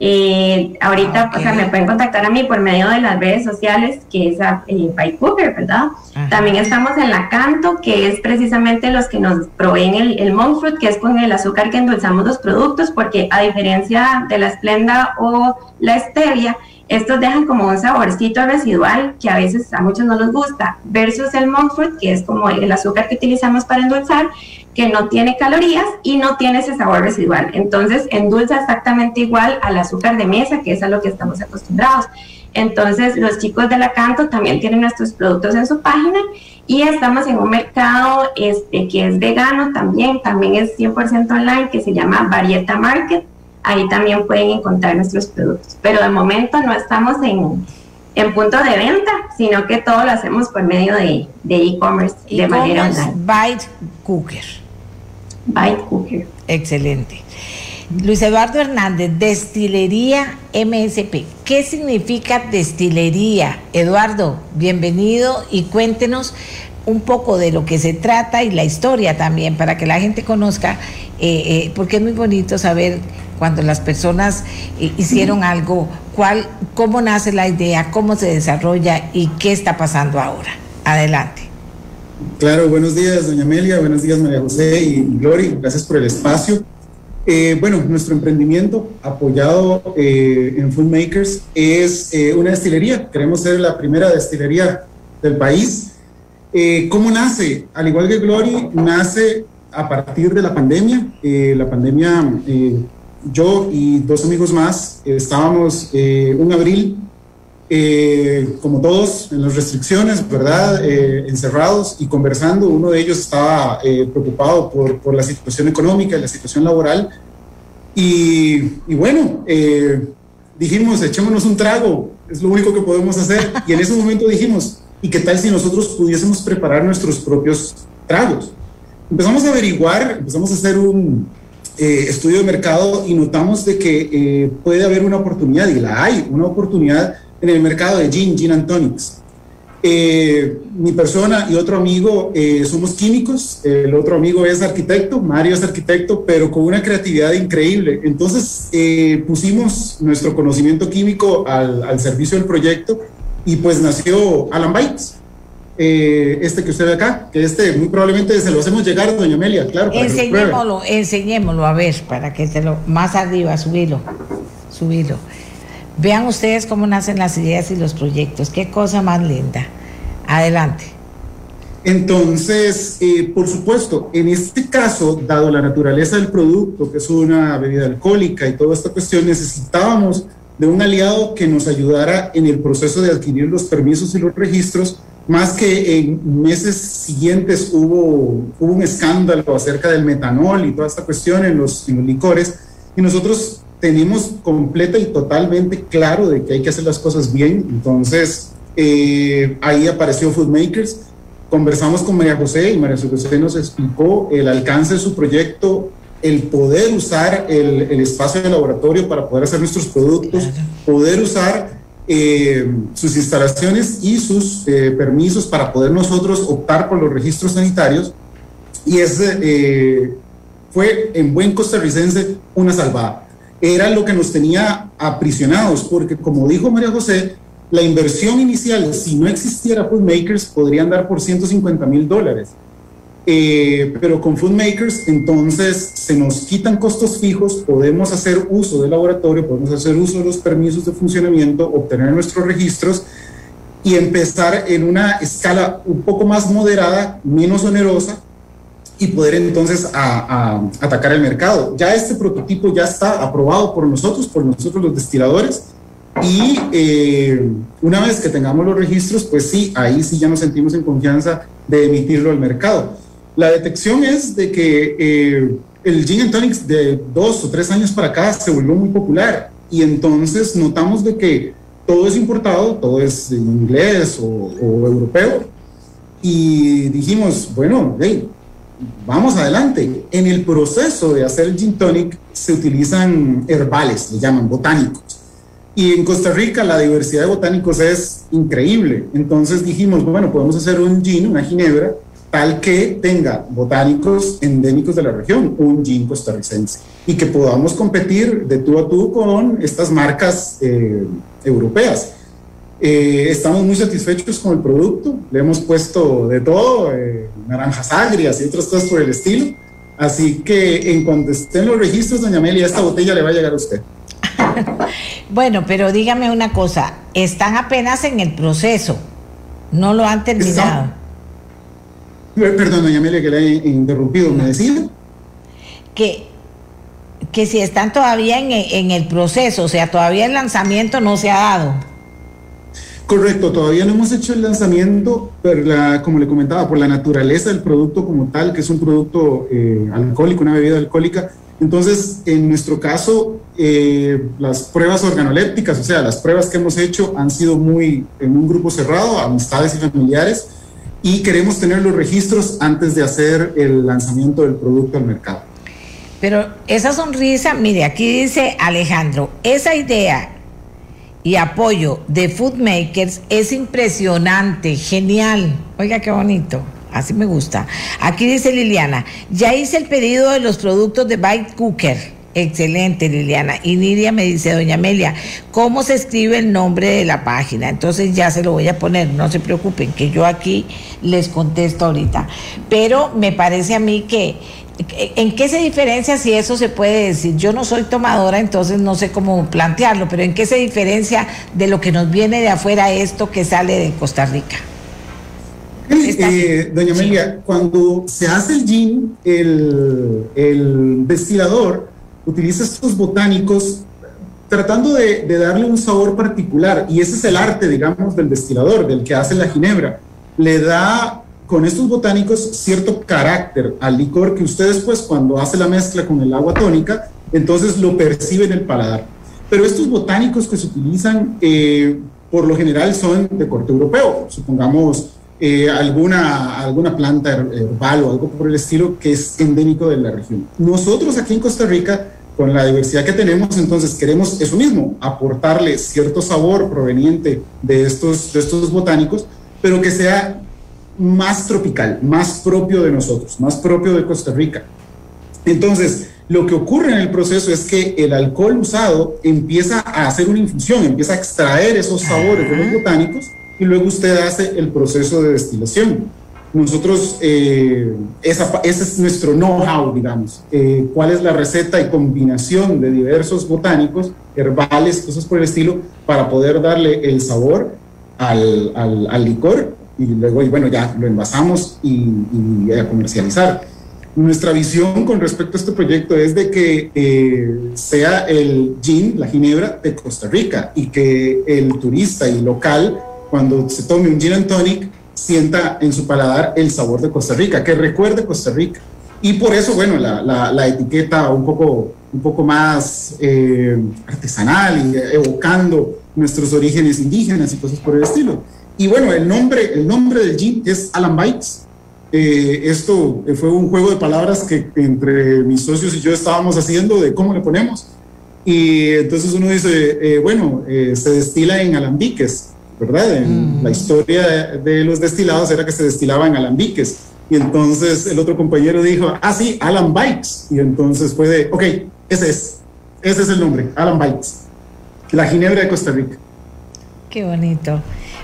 Eh, ahorita, o sea, me pueden contactar a mí por medio de las redes sociales, que es eh, by Cooper, ¿verdad? También estamos en la Canto, que es precisamente los que nos proveen el, el monk fruit, que es con el azúcar que endulzamos los productos, porque a diferencia de la esplenda o la stevia, estos dejan como un saborcito residual que a veces a muchos no les gusta, versus el monk fruit, que es como el azúcar que utilizamos para endulzar, que no tiene calorías y no tiene ese sabor residual. Entonces, endulza exactamente igual al azúcar de mesa, que es a lo que estamos acostumbrados. Entonces, los chicos de la Canto también tienen nuestros productos en su página y estamos en un mercado este, que es vegano también, también es 100% online, que se llama Varieta Market. Ahí también pueden encontrar nuestros productos. Pero de momento no estamos en, en punto de venta, sino que todo lo hacemos por medio de e-commerce de, manera online. Byte Cooker. Bite Cooker. Excelente. Luis Eduardo Hernández, Destilería MSP. ¿Qué significa destilería? Eduardo, bienvenido y cuéntenos un poco de lo que se trata y la historia también para que la gente conozca, eh, eh, porque es muy bonito saber cuando las personas eh, hicieron algo, cuál, cómo nace la idea, cómo se desarrolla y qué está pasando ahora. Adelante. Claro, buenos días, doña Amelia, buenos días, María José y Glory, gracias por el espacio. Eh, bueno, nuestro emprendimiento apoyado eh, en Food Makers es eh, una destilería. Queremos ser la primera destilería del país. ¿Cómo nace? Al igual que Glory, nace a partir de la pandemia. la pandemia, yo y dos amigos más estábamos un abril eh, como todos, en las restricciones, ¿verdad? Eh, encerrados y conversando. Uno de ellos estaba eh, preocupado por, por, la situación económica y la situación laboral. Y, y bueno, dijimos, echémonos un trago, es lo único que podemos hacer. Y en ese momento dijimos, ¿y qué tal si nosotros pudiésemos preparar nuestros propios tragos? Empezamos a averiguar, empezamos a hacer un, estudio de mercado y notamos de que puede haber una oportunidad, y la hay, una oportunidad en el mercado de gin, gin and tonics. Eh, mi persona y otro amigo eh, somos químicos, el otro amigo es arquitecto, Mario es arquitecto, pero con una creatividad increíble. Entonces eh, pusimos nuestro conocimiento químico al, al, servicio del proyecto y pues nació Alan Bites. Este que usted ve acá, que este muy probablemente se lo hacemos llegar doña Amelia, claro. enseñémoslo, enseñémoslo, a ver, para que se lo, más arriba, subirlo, subirlo. Vean ustedes cómo nacen las ideas y los proyectos. Qué cosa más linda. Adelante. Entonces, eh, por supuesto, en este caso, dado la naturaleza del producto, que es una bebida alcohólica y toda esta cuestión, necesitábamos de un aliado que nos ayudara en el proceso de adquirir los permisos y los registros, más que en meses siguientes hubo, hubo un escándalo acerca del metanol y toda esta cuestión en los, en los licores, y nosotros tenemos completa y totalmente claro de que hay que hacer las cosas bien. Entonces, eh, ahí apareció Food Makers. Conversamos con María José y María José nos explicó el alcance de su proyecto, el poder usar el, el espacio de laboratorio para poder hacer nuestros productos, poder usar eh, sus instalaciones y sus eh, permisos para poder nosotros optar por los registros sanitarios. Y ese fue en buen costarricense una salvada era lo que nos tenía aprisionados, porque como dijo María José, la inversión inicial, si no existiera Food Makers, podría andar por 150 mil dólares. Eh, pero con Food Makers, entonces se nos quitan costos fijos, podemos hacer uso del laboratorio, podemos hacer uso de los permisos de funcionamiento, obtener nuestros registros y empezar en una escala un poco más moderada, menos onerosa, y poder entonces a, atacar el mercado. Ya este prototipo ya está aprobado por nosotros, por nosotros los destiladores, y eh, una vez que tengamos los registros, pues sí, ahí sí ya nos sentimos en confianza de emitirlo al mercado. La detección es de que eh, el gin tonic de dos o tres años para acá se volvió muy popular y entonces notamos de que todo es importado, todo es en inglés o, o europeo y dijimos, bueno, hey, vamos adelante. En el proceso de hacer el gin tonic se utilizan herbales, le llaman botánicos. Y en Costa Rica la diversidad de botánicos es increíble. Entonces dijimos, bueno, podemos hacer un gin, una ginebra, tal que tenga botánicos endémicos de la región, un gin costarricense, y que podamos competir de tú a tú con estas marcas eh, europeas. Eh, estamos muy satisfechos con el producto, le hemos puesto de todo, eh, naranjas agrias y otras cosas por el estilo. Así que en cuanto estén los registros, doña Amelia, esta botella le va a llegar a usted. bueno, pero dígame una cosa, están apenas en el proceso, no lo han terminado. Está, perdón, doña Amelia, que le he interrumpido, ¿me decía? Que, que si están todavía en, en el proceso, o sea, todavía el lanzamiento no se ha dado. Correcto, todavía no hemos hecho el lanzamiento, pero la, como le comentaba, por la naturaleza del producto como tal, que es un producto eh, alcohólico, una bebida alcohólica. Entonces, en nuestro caso, eh, las pruebas organolépticas, o sea, las pruebas que hemos hecho han sido muy en un grupo cerrado, amistades y familiares, y queremos tener los registros antes de hacer el lanzamiento del producto al mercado. Pero esa sonrisa, mire, aquí dice Alejandro, esa idea y apoyo de Food Makers es impresionante, genial. Oiga, qué bonito. Así me gusta. Aquí dice Liliana, ya hice el pedido de los productos de Bite Cooker. Excelente, Liliana. Y Nidia me dice, doña Amelia, ¿cómo se escribe el nombre de la página? Entonces ya se lo voy a poner, no se preocupen, que yo aquí les contesto ahorita. Pero me parece a mí que ¿En qué se diferencia si eso se puede decir? Yo no soy tomadora, entonces no sé cómo plantearlo, pero ¿en qué se diferencia de lo que nos viene de afuera esto que sale de Costa Rica? Eh, doña Amelia, cuando se hace el gin, el, el, destilador utiliza estos botánicos tratando de, darle un sabor particular, y ese es el arte, digamos, del destilador, del que hace la ginebra. Le da con estos botánicos cierto carácter al licor que usted después cuando hace la mezcla con el agua tónica, entonces lo percibe en el paladar. Pero estos botánicos que se utilizan eh, por lo general son de corte europeo, supongamos eh, alguna, alguna planta herbal o algo por el estilo que es endémico de la región. Nosotros aquí en Costa Rica, con la diversidad que tenemos, entonces queremos eso mismo, aportarle cierto sabor proveniente de estos, de estos botánicos, pero que sea más tropical, más propio de nosotros, más propio de Costa Rica. Entonces, lo que ocurre en el proceso es que el alcohol usado empieza a hacer una infusión, empieza a extraer esos sabores de los botánicos y luego usted hace el proceso de destilación. Nosotros, eh, esa, ese es nuestro know-how, digamos, eh, cuál es la receta y combinación de diversos botánicos, herbales, cosas por el estilo, para poder darle el sabor al, al, al licor y luego, y bueno, ya lo envasamos y, y, a comercializar. Nuestra visión con respecto a este proyecto es de que eh, sea el gin, la ginebra de Costa Rica y que el turista y local, cuando se tome un gin and tonic, sienta en su paladar el sabor de Costa Rica, que recuerde Costa Rica. Y por eso, bueno, la, la, la etiqueta un poco, un poco más eh, artesanal y evocando nuestros orígenes indígenas y cosas por el estilo. Y bueno, el nombre, el nombre del gin es Alan Bites. Eh, esto fue un juego de palabras que entre mis socios y yo estábamos haciendo de cómo le ponemos. Y entonces uno dice, eh, bueno, eh, se destila en alambiques, ¿verdad? En La historia de, los destilados era que se destilaba en alambiques. Y entonces el otro compañero dijo, ah, sí, Alan Bites. Y entonces fue de, ok, ese es, ese es el nombre, Alan Bites. La Ginebra de Costa Rica. Qué bonito.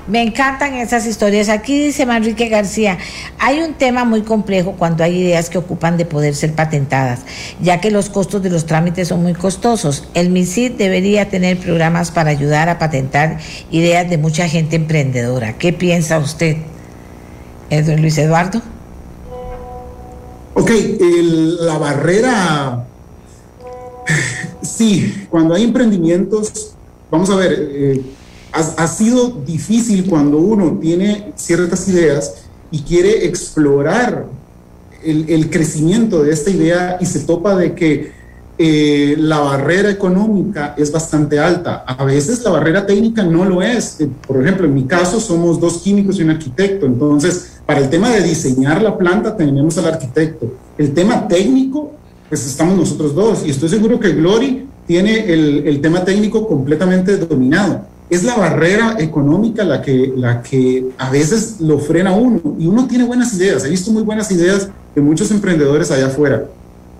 Me encantan esas historias. Aquí dice Manrique García, hay un tema muy complejo cuando hay ideas que ocupan de poder ser patentadas, ya que los costos de los trámites son muy costosos. El MISID debería tener programas para ayudar a patentar ideas de mucha gente emprendedora. ¿Qué piensa usted, Luis Eduardo? Ok, la barrera, sí, cuando hay emprendimientos, vamos a ver, eh, ha, ha, sido difícil cuando uno tiene ciertas ideas y quiere explorar el, el crecimiento de esta idea y se topa de que eh, la barrera económica es bastante alta. A veces la barrera técnica no lo es. Por ejemplo, en mi caso somos dos químicos y un arquitecto. Entonces, para el tema de diseñar la planta tenemos al arquitecto. El tema técnico, pues estamos nosotros dos. Y estoy seguro que Glory tiene el, el tema técnico completamente dominado. Es la barrera económica la que, la que a veces lo frena uno. Y uno tiene buenas ideas. He visto muy buenas ideas de muchos emprendedores allá afuera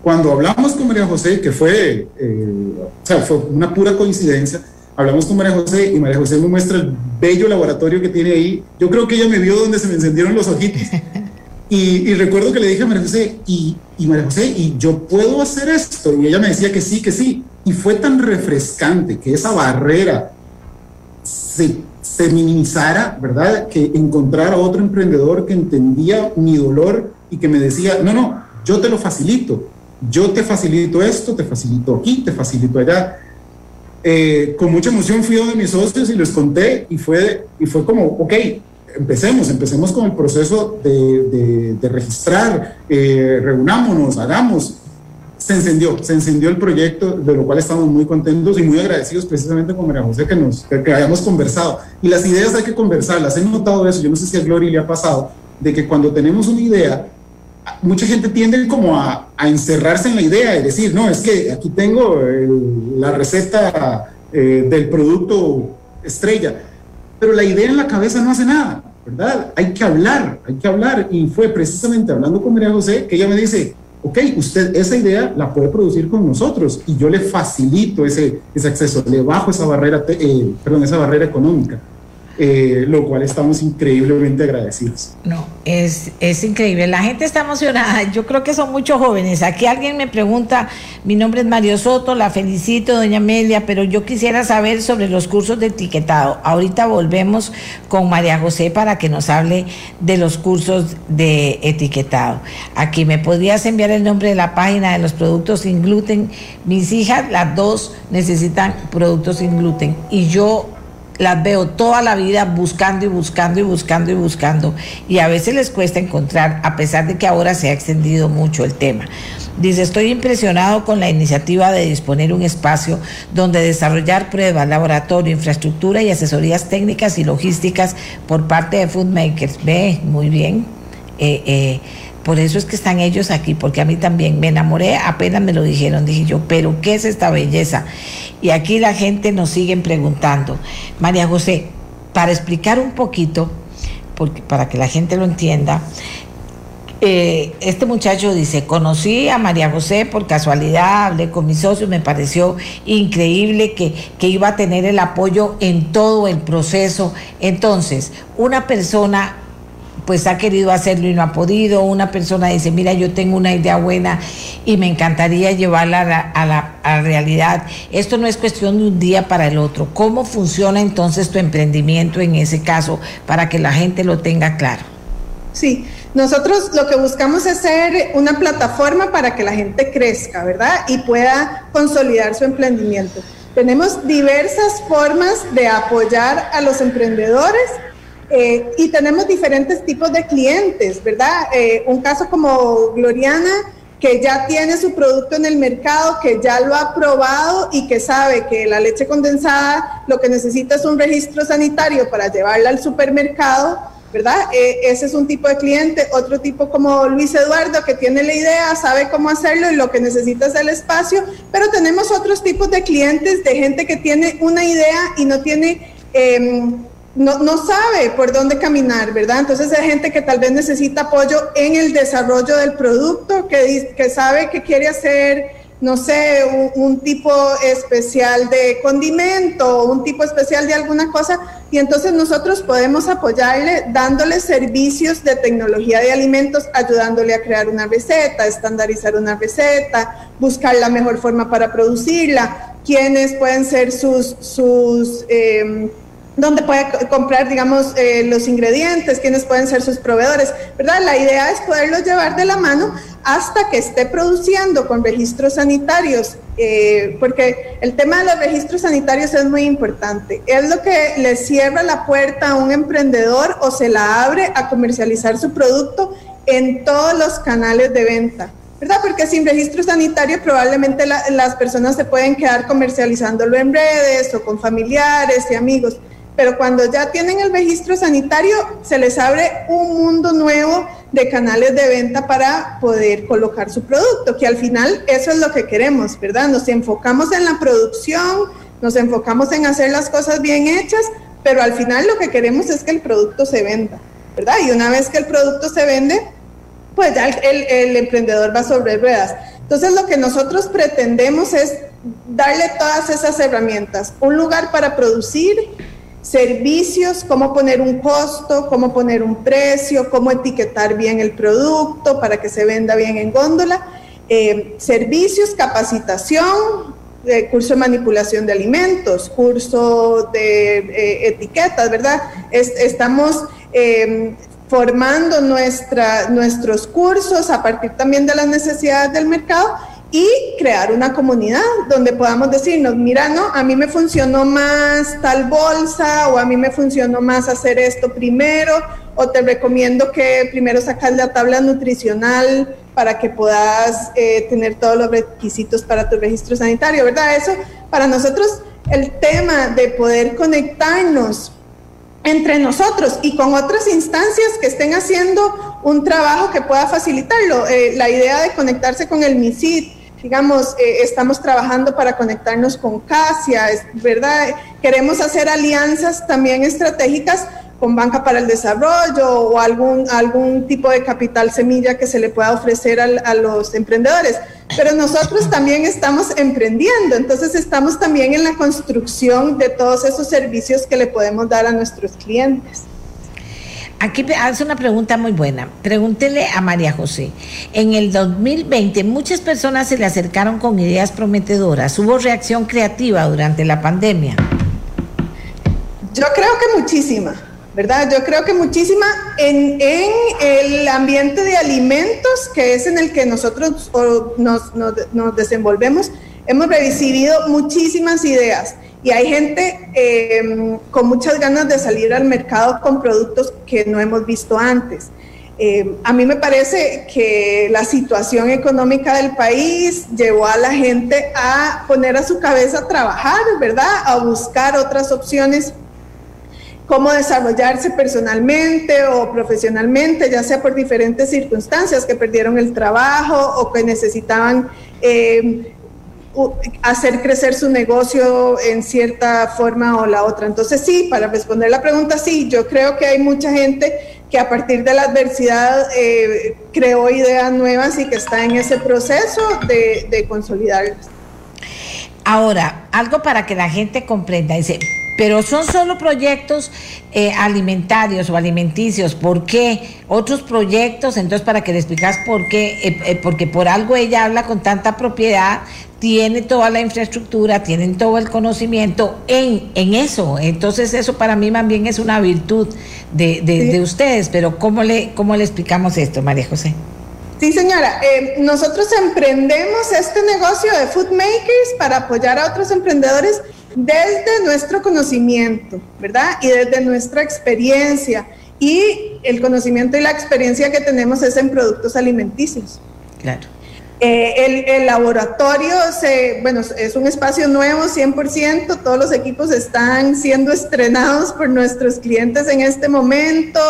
cuando hablamos con María José, que fue, eh, o sea, fue una pura coincidencia, hablamos con María José y María José me muestra el bello laboratorio que tiene ahí. Yo creo que ella me vio donde se me encendieron los ojitos. Y, recuerdo que le dije a María José, y, y, María José, ¿y yo puedo hacer esto? Y ella me decía que sí, que sí. Y fue tan refrescante que esa barrera se, se minimizara, ¿verdad? Que encontrara otro emprendedor que entendía mi dolor y que me decía, no, no, yo te lo facilito yo te facilito esto, te facilito aquí, te facilito allá. Eh, con mucha emoción fui a de mis socios y les conté y fue, y fue como, ok, empecemos, empecemos con el proceso de, de, registrar, eh, reunámonos, hagamos. Se encendió, se encendió el proyecto, de lo cual estamos muy contentos y muy agradecidos precisamente con María José que, nos, que, hayamos conversado. Y las ideas hay que conversarlas. He notado eso, yo no sé si a Gloria le ha pasado, de que cuando tenemos una idea, mucha gente tiende como a, encerrarse en la idea y decir, no, es que aquí tengo la receta eh, del producto estrella, pero la idea en la cabeza no hace nada, ¿verdad? Hay que hablar, hay que hablar. Y fue precisamente hablando con María José que ella me dice, ok, usted esa idea la puede producir con nosotros y yo le facilito ese, ese acceso, le bajo esa barrera, eh, perdón, esa barrera económica. Eh, lo cual estamos increíblemente agradecidos. No, es, es increíble. La gente está emocionada. Yo creo que son muchos jóvenes. Aquí alguien me pregunta, mi nombre es Mario Soto, la felicito, doña Amelia, pero yo quisiera saber sobre los cursos de etiquetado. Ahorita volvemos con María José para que nos hable de los cursos de etiquetado. Aquí me podrías enviar el nombre de la página de los productos sin gluten. Mis hijas, las dos, necesitan productos sin gluten y yo las veo toda la vida buscando y buscando y buscando y buscando y a veces les cuesta encontrar a pesar de que ahora se ha extendido mucho el tema. Dice, estoy impresionado con la iniciativa de disponer un espacio donde desarrollar pruebas, laboratorio, infraestructura y asesorías técnicas y logísticas por parte de Food Makers. Ve, muy bien. Eh, eh, por eso es que están ellos aquí, porque a mí también me enamoré, apenas me lo dijeron, dije yo, pero ¿qué es esta belleza? Y aquí la gente nos sigue preguntando. María José, para explicar un poquito, para que la gente lo entienda, eh, este muchacho dice, conocí a María José por casualidad, hablé con mis socios, me pareció increíble que, que iba a tener el apoyo en todo el proceso. Entonces, una persona pues ha querido hacerlo y no ha podido. Una persona dice, mira, yo tengo una idea buena y me encantaría llevarla a la, realidad. Esto no es cuestión de un día para el otro. ¿Cómo funciona entonces tu emprendimiento en ese caso para que la gente lo tenga claro? Sí, nosotros lo que buscamos es ser una plataforma para que la gente crezca, ¿verdad? Y pueda consolidar su emprendimiento. Tenemos diversas formas de apoyar a los emprendedores eh, y tenemos diferentes tipos de clientes, ¿verdad? Eh, un caso como Gloriana, que ya tiene su producto en el mercado, que ya lo ha probado y que sabe que la leche condensada lo que necesita es un registro sanitario para llevarla al supermercado, ¿verdad? Eh, ese es un tipo de cliente. Otro tipo como Luis Eduardo, que tiene la idea, sabe cómo hacerlo y lo que necesita es el espacio. Pero tenemos otros tipos de clientes, de gente que tiene una idea y no tiene... Eh, no, sabe por dónde caminar, ¿verdad? Entonces hay gente que tal vez necesita apoyo en el desarrollo del producto, que, sabe que quiere hacer, no sé, un, tipo especial de condimento, un tipo especial de alguna cosa, y entonces nosotros podemos apoyarle dándole servicios de tecnología de alimentos, ayudándole a crear una receta, estandarizar una receta, buscar la mejor forma para producirla, quiénes pueden ser sus... eh, donde puede comprar, digamos, eh, los ingredientes, quiénes pueden ser sus proveedores, ¿verdad? La idea es poderlos llevar de la mano hasta que esté produciendo con registros sanitarios, eh, porque el tema de los registros sanitarios es muy importante. Es lo que le cierra la puerta a un emprendedor o se la abre a comercializar su producto en todos los canales de venta. ¿verdad? Porque sin registro sanitario probablemente las personas se pueden quedar comercializándolo en redes o con familiares y amigos, pero cuando ya tienen el registro sanitario se les abre un mundo nuevo de canales de venta para poder colocar su producto, que al final eso es lo que queremos, ¿verdad? Nos enfocamos en la producción, nos enfocamos en hacer las cosas bien hechas, pero al final lo que queremos es que el producto se venda, ¿verdad? Y una vez que el producto se vende, pues ya el, emprendedor va sobre ruedas. Entonces lo que nosotros pretendemos es darle todas esas herramientas, un lugar para producir, servicios, cómo poner un costo, cómo poner un precio, cómo etiquetar bien el producto para que se venda bien en góndola, eh, servicios, capacitación, eh, curso de manipulación de alimentos, curso de eh, etiquetas, ¿verdad? estamos formando nuestra, nuestros cursos a partir también de las necesidades del mercado y crear una comunidad donde podamos decirnos, mira, no, a mí me funcionó más tal bolsa o a mí me funcionó más hacer esto primero o te recomiendo que primero sacas la tabla nutricional para que puedas eh, tener todos los requisitos para tu registro sanitario, ¿verdad? Eso para nosotros el tema de poder conectarnos entre nosotros y con otras instancias que estén haciendo un trabajo que pueda facilitarlo. Eh, la idea de conectarse con el MISID, digamos, eh, estamos trabajando para conectarnos con CASIA, verdad, queremos hacer alianzas también estratégicas con Banca para el Desarrollo o algún, algún tipo de capital semilla que se le pueda ofrecer a los emprendedores. Pero nosotros también estamos emprendiendo, entonces estamos también en la construcción de todos esos servicios que le podemos dar a nuestros clientes. Aquí hace una pregunta muy buena. Pregúntele a María José. En el 2020 muchas personas se le acercaron con ideas prometedoras. ¿Hubo reacción creativa durante la pandemia? Yo creo que muchísima ¿verdad? Yo creo que muchísima en, el ambiente de alimentos, que es en el que nosotros nos, desenvolvemos, hemos recibido muchísimas ideas y hay gente em, con muchas ganas de salir al mercado con productos que no hemos visto antes. Em, a mí me parece que la situación económica del país llevó a la gente a poner a su cabeza trabajar, ¿verdad? A buscar otras opciones cómo desarrollarse personalmente o profesionalmente, ya sea por diferentes circunstancias, que perdieron el trabajo o que necesitaban eh, hacer crecer su negocio en cierta forma o la otra. Entonces sí, para responder la pregunta, sí, yo creo que hay mucha gente que a partir de la adversidad eh, creó ideas nuevas y que está en ese proceso de, de consolidarlas. Ahora, algo para que la gente comprenda, dice, pero son solo proyectos eh, alimentarios o alimenticios. ¿Por qué? Otros proyectos, entonces para que le explicas por qué, eh, eh, porque por algo ella habla con tanta propiedad, tiene toda la infraestructura, tienen todo el conocimiento en, en eso. Entonces eso para mí también es una virtud de, de, ustedes, pero ¿cómo le, ¿cómo le explicamos esto, María José? Sí, señora. nosotros emprendemos este negocio de food makers para apoyar a otros emprendedores desde nuestro conocimiento, ¿verdad? Y desde nuestra experiencia. Y el conocimiento y la experiencia que tenemos es en productos alimenticios. Claro. Eh, el, laboratorio, se, bueno, es un espacio nuevo 100%, todos los equipos están siendo estrenados por nuestros clientes en este momento.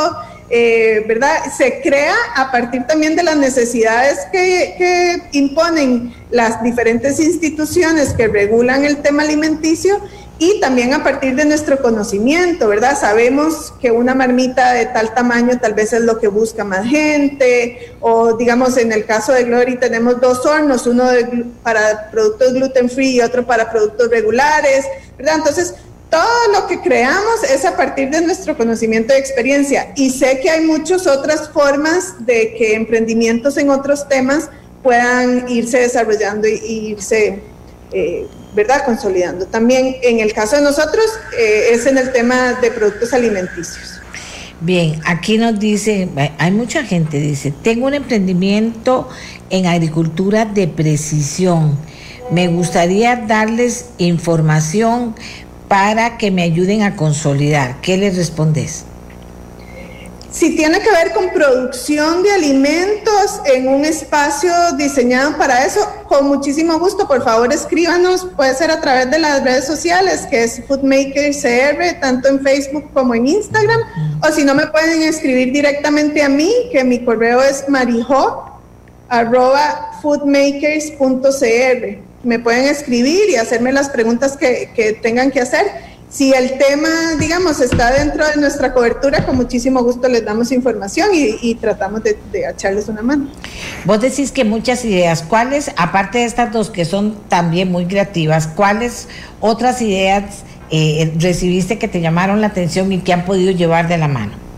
Eh, ¿verdad? Se crea a partir también de las necesidades que, imponen las diferentes instituciones que regulan el tema alimenticio y también a partir de nuestro conocimiento, ¿verdad? Sabemos que una marmita de tal tamaño tal vez es lo que busca más gente, o digamos en el caso de Glory tenemos dos hornos, uno para productos gluten free y otro para productos regulares, ¿verdad? Entonces, todo lo que creamos es a partir de nuestro conocimiento y experiencia. Y sé que hay muchas otras formas de que emprendimientos en otros temas puedan irse desarrollando y, irse, eh, ¿verdad?, consolidando. También en el caso de nosotros eh, es en el tema de productos alimenticios. Bien, aquí nos dice, hay mucha gente, dice, tengo un emprendimiento en agricultura de precisión. Me gustaría darles información para que me ayuden a consolidar. ¿Qué les respondes? Si tiene que ver con producción de alimentos en un espacio diseñado para eso, con muchísimo gusto, por favor escríbanos, puede ser a través de las redes sociales, que es Foodmaker CR, tanto en Facebook como en Instagram, o si no me pueden escribir directamente a mí, que mi correo es marijo arroba foodmakers.cr. Me pueden escribir y hacerme las preguntas que, que tengan que hacer si el tema, digamos, está dentro de nuestra cobertura, con muchísimo gusto les damos información y, tratamos de, echarles una mano. Vos decís que muchas ideas, ¿cuáles, aparte de estas dos que son también muy creativas, cuáles otras ideas eh, recibiste que te llamaron la atención y que han podido llevar de la mano?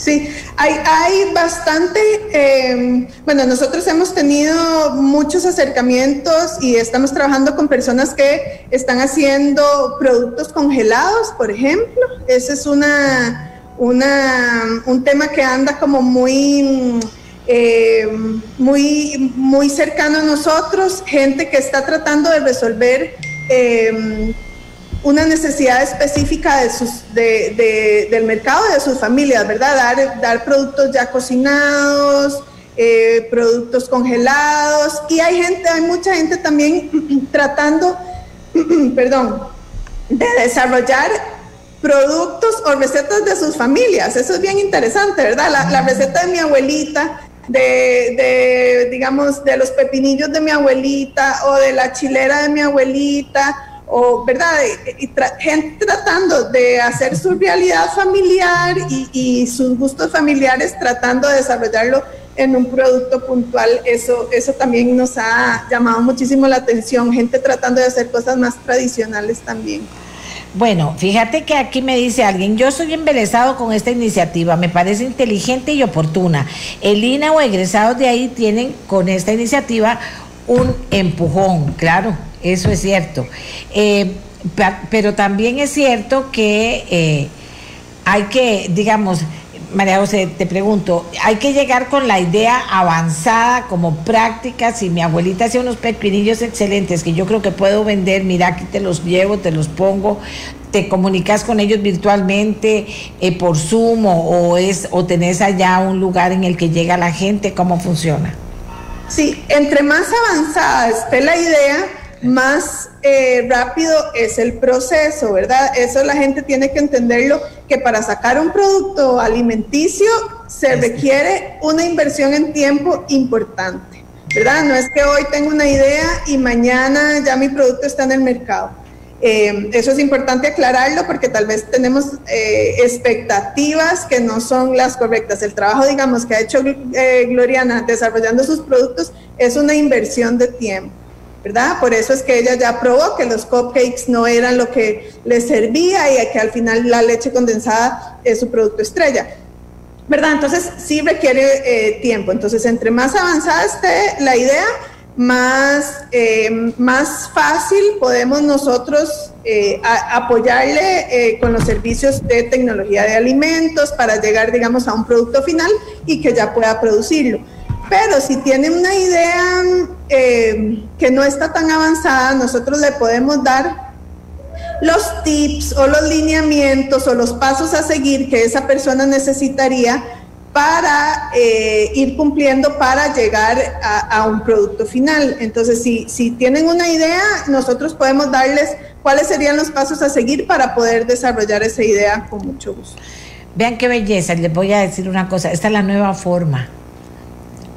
Sí, hay, hay bastante, em, bueno, nosotros hemos tenido muchos acercamientos y estamos trabajando con personas que están haciendo productos congelados, por ejemplo. Ese es una, una, un tema que anda como muy, em, muy, muy cercano a nosotros, gente que está tratando de resolver em, una necesidad específica del mercado y de sus familias, ¿verdad? Dar, productos ya cocinados, eh, productos congelados y hay gente, hay mucha gente también tratando, perdón, de desarrollar productos o recetas de sus familias. Eso es bien interesante, ¿verdad? La, receta de mi abuelita, de, digamos, de los pepinillos de mi abuelita o de la chilera de mi abuelita o verdad y, gente tratando de hacer su realidad familiar y, sus gustos familiares tratando de desarrollarlo en un producto puntual eso eso también nos ha llamado muchísimo la atención gente tratando de hacer cosas más tradicionales también. Bueno, fíjate que aquí me dice alguien, yo soy embelesado con esta iniciativa, me parece inteligente y oportuna. El INA o egresados de ahí tienen con esta iniciativa un empujón, claro, eso es cierto. Eh, pero también es cierto que eh, hay que, digamos, María José, te pregunto, hay que llegar con la idea avanzada como práctica. Si mi abuelita hacía unos pepinillos excelentes que yo creo que puedo vender, mira, aquí te los llevo, te los pongo, te comunicas con ellos virtualmente eh, por Zoom o, es, o tenés allá un lugar en el que llega la gente, ¿cómo funciona? Sí, entre más avanzada esté la idea, más eh, rápido es el proceso, ¿verdad? Eso la gente tiene que entenderlo, que para sacar un producto alimenticio se requiere una inversión en tiempo importante, ¿verdad? No es que hoy tengo una idea y mañana ya mi producto está en el mercado. Eh, eso es importante aclararlo porque tal vez tenemos eh, expectativas que no son las correctas. El trabajo, digamos, que ha hecho eh, Gloriana desarrollando sus productos es una inversión de tiempo, ¿verdad? Por eso es que ella ya probó que los cupcakes no eran lo que le servía y que al final la leche condensada es su producto estrella. ¿Verdad? Entonces sí requiere tiempo. Entonces, entre más avanzada esté la idea, más, eh, más fácil podemos nosotros eh, apoyarle eh, con los servicios de tecnología de alimentos para llegar, digamos, a un producto final y que ya pueda producirlo. Pero si tiene una idea que no está tan avanzada, nosotros le podemos dar los tips o los lineamientos o los pasos a seguir que esa persona necesitaría para eh, ir cumpliendo para llegar a, un producto final. Entonces, si, si tienen una idea, nosotros podemos darles cuáles serían los pasos a seguir para poder desarrollar esa idea con mucho gusto. Vean qué belleza, les voy a decir una cosa, esta es la nueva forma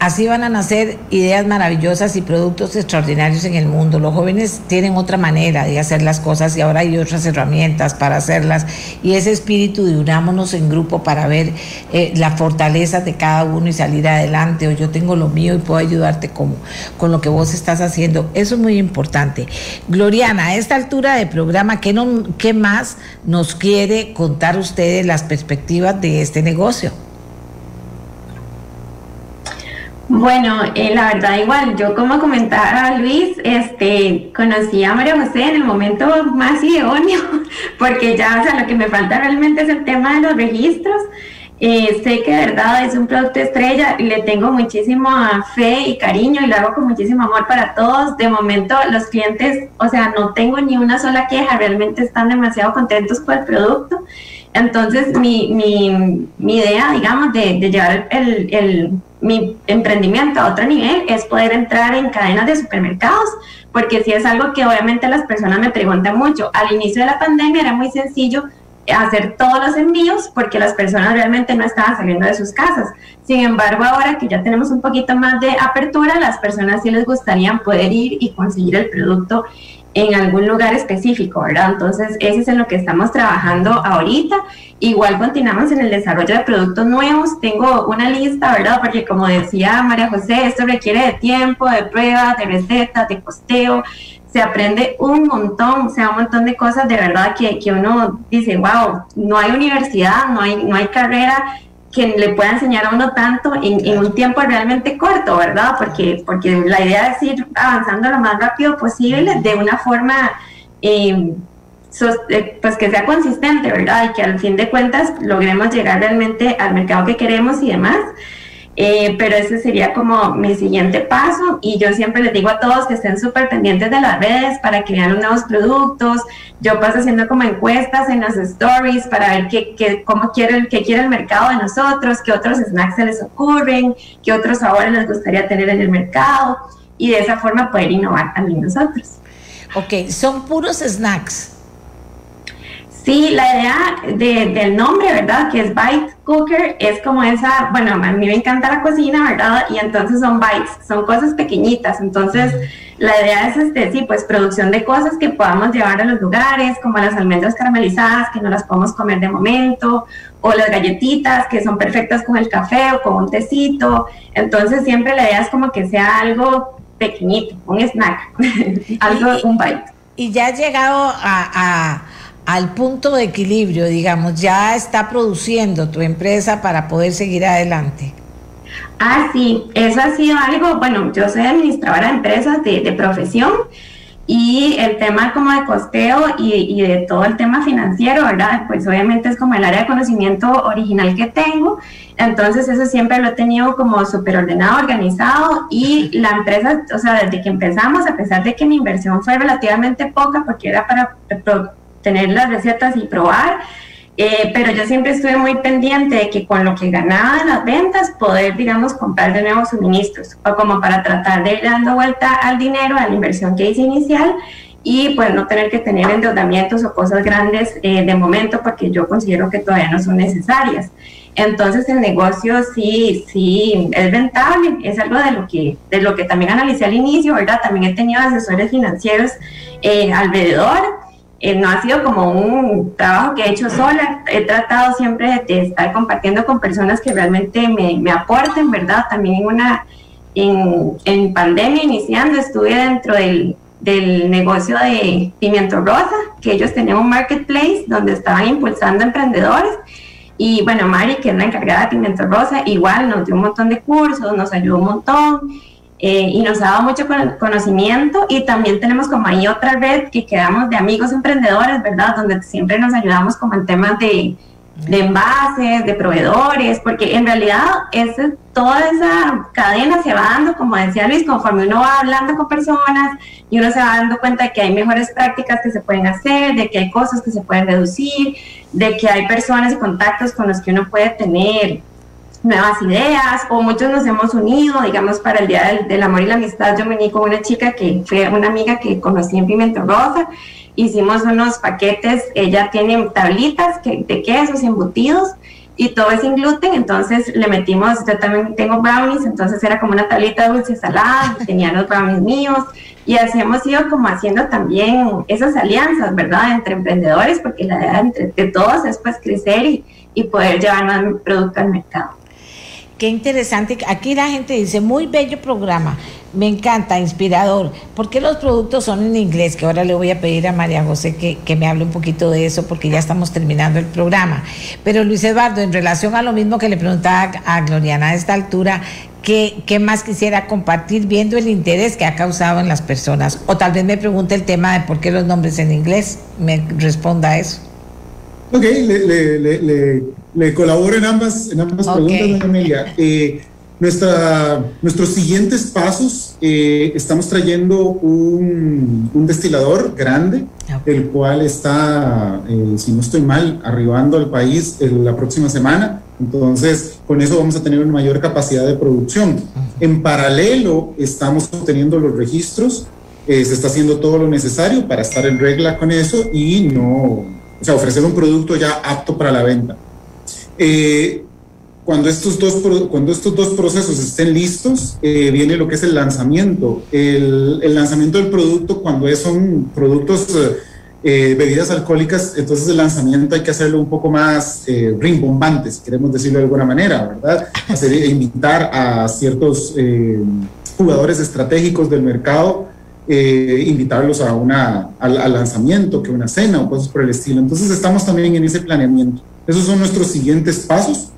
Así van a nacer ideas maravillosas y productos extraordinarios en el mundo. Los jóvenes tienen otra manera de hacer las cosas y ahora hay otras herramientas para hacerlas. Y ese espíritu de unámonos en grupo para ver eh, las fortalezas de cada uno y salir adelante. O yo tengo lo mío y puedo ayudarte con, con lo que vos estás haciendo. Eso es muy importante. Gloriana, a esta altura de programa, ¿qué, no, qué más nos quiere contar ustedes las perspectivas de este negocio? Bueno, eh, la verdad igual, yo como comentaba Luis, este, conocí a María José en el momento más idóneo, porque ya, o sea, lo que me falta realmente es el tema de los registros. Eh, sé que de verdad es un producto estrella le tengo muchísima fe y cariño y lo hago con muchísimo amor para todos. De momento los clientes, o sea, no tengo ni una sola queja, realmente están demasiado contentos con el producto. Entonces, mi, mi, idea, digamos, de, llevar el, mi emprendimiento a otro nivel es poder entrar en cadenas de supermercados, porque si es algo que obviamente las personas me preguntan mucho. Al inicio de la pandemia era muy sencillo hacer todos los envíos porque las personas realmente no estaban saliendo de sus casas. Sin embargo, ahora que ya tenemos un poquito más de apertura, las personas sí les gustaría poder ir y conseguir el producto en algún lugar específico, ¿verdad? Entonces, eso es en lo que estamos trabajando ahorita. Igual continuamos en el desarrollo de productos nuevos. Tengo una lista, ¿verdad? Porque como decía María José, esto requiere de tiempo, de pruebas, de recetas, de costeo. Se aprende un montón, o sea, un montón de cosas de verdad que, que uno dice, wow, no hay universidad, no hay, no hay carrera que le pueda enseñar a uno tanto en, en, un tiempo realmente corto, ¿verdad? Porque, porque la idea es ir avanzando lo más rápido posible de una forma eh, sos, eh, pues que sea consistente, ¿verdad? Y que al fin de cuentas logremos llegar realmente al mercado que queremos y demás. Eh, pero ese sería como mi siguiente paso y yo siempre les digo a todos que estén súper pendientes de las redes para que vean los nuevos productos. Yo paso haciendo como encuestas en las stories para ver qué, qué, cómo quiere, qué quiere el mercado de nosotros, qué otros snacks se les ocurren, qué otros sabores les gustaría tener en el mercado y de esa forma poder innovar también nosotros. Ok, son puros snacks. Sí, la idea de, del nombre, ¿verdad? Que es Bite Cooker, es como esa, bueno, a mí me encanta la cocina, ¿verdad? Y entonces son bites, son cosas pequeñitas. Entonces, la idea es, este, sí, pues producción de cosas que podamos llevar a los lugares, como las almendras caramelizadas, que no las podemos comer de momento, o las galletitas, que son perfectas con el café o con un tecito. Entonces, siempre la idea es como que sea algo pequeñito, un snack, algo, un bite. Y ya ha llegado a, a al punto de equilibrio, digamos, ya está produciendo tu empresa para poder seguir adelante. Ah, sí, eso ha sido algo, bueno, yo soy administradora de empresas de, profesión y el tema como de costeo y, de todo el tema financiero, ¿verdad? Pues obviamente es como el área de conocimiento original que tengo, entonces eso siempre lo he tenido como súper ordenado, organizado y la empresa, o sea, desde que empezamos, a pesar de que mi inversión fue relativamente poca porque era para tener las recetas y probar. Eh, pero yo siempre estuve muy pendiente de que con lo que ganaba las ventas poder, digamos, comprar de nuevos suministros o como para tratar de ir dando vuelta al dinero, a la inversión que hice inicial y pues no tener que tener endeudamientos o cosas grandes eh, de momento porque yo considero que todavía no son necesarias. Entonces el negocio sí, sí es rentable, es algo de lo que, de lo que también analicé al inicio, ¿verdad? También he tenido asesores financieros eh, alrededor eh, no ha sido como un trabajo que he hecho sola, he tratado siempre de, estar compartiendo con personas que realmente me, me aporten, ¿verdad? También en una, en, en, pandemia iniciando, estuve dentro del, del negocio de Pimiento Rosa, que ellos tenían un marketplace donde estaban impulsando emprendedores. Y bueno, Mari, que es la encargada de Pimiento Rosa, igual nos dio un montón de cursos, nos ayudó un montón. Eh, y nos ha dado mucho conocimiento y también tenemos como ahí otra red que quedamos de amigos emprendedores, ¿verdad? Donde siempre nos ayudamos como en temas de, de envases, de proveedores, porque en realidad ese, toda esa cadena se va dando, como decía Luis, conforme uno va hablando con personas y uno se va dando cuenta de que hay mejores prácticas que se pueden hacer, de que hay cosas que se pueden reducir, de que hay personas y contactos con los que uno puede tener nuevas ideas o muchos nos hemos unido, digamos, para el Día del, Amor y la Amistad. Yo me uní con una chica que fue una amiga que conocí en Pimiento Rosa. Hicimos unos paquetes, ella tiene tablitas que, de quesos embutidos y todo es sin gluten, entonces le metimos, yo también tengo brownies, entonces era como una tablita dulce salada, tenía los brownies míos y así hemos ido como haciendo también esas alianzas, ¿verdad?, entre emprendedores, porque la idea entre, de todos es pues crecer y, y poder llevar más producto al mercado. Qué interesante. Aquí la gente dice, muy bello programa. Me encanta, inspirador. ¿Por qué los productos son en inglés? Que ahora le voy a pedir a María José que, que, me hable un poquito de eso porque ya estamos terminando el programa. Pero Luis Eduardo, en relación a lo mismo que le preguntaba a Gloriana a esta altura, ¿qué, qué más quisiera compartir viendo el interés que ha causado en las personas? O tal vez me pregunte el tema de por qué los nombres en inglés. Me responda a eso. Ok, le, le, le, le colaboro en ambas, en ambas okay. preguntas, Amelia. Eh, Nuestra, nuestros siguientes pasos, eh, estamos trayendo un, un, destilador grande, el cual está, eh, si no estoy mal, arribando al país la próxima semana. Entonces, con eso vamos a tener una mayor capacidad de producción. En paralelo, estamos obteniendo los registros, eh, se está haciendo todo lo necesario para estar en regla con eso y no, o sea, ofrecer un producto ya apto para la venta. Eh, cuando estos dos, cuando estos dos procesos estén listos, eh, viene lo que es el lanzamiento. El, el, lanzamiento del producto, cuando son productos, eh, bebidas alcohólicas, entonces el lanzamiento hay que hacerlo un poco más eh, rimbombante, si queremos decirlo de alguna manera, ¿verdad? Hacer, invitar a ciertos jugadores estratégicos del mercado, invitarlos a una, al, al lanzamiento, que una cena o cosas por el estilo. Entonces estamos también en ese planeamiento. Esos son nuestros siguientes pasos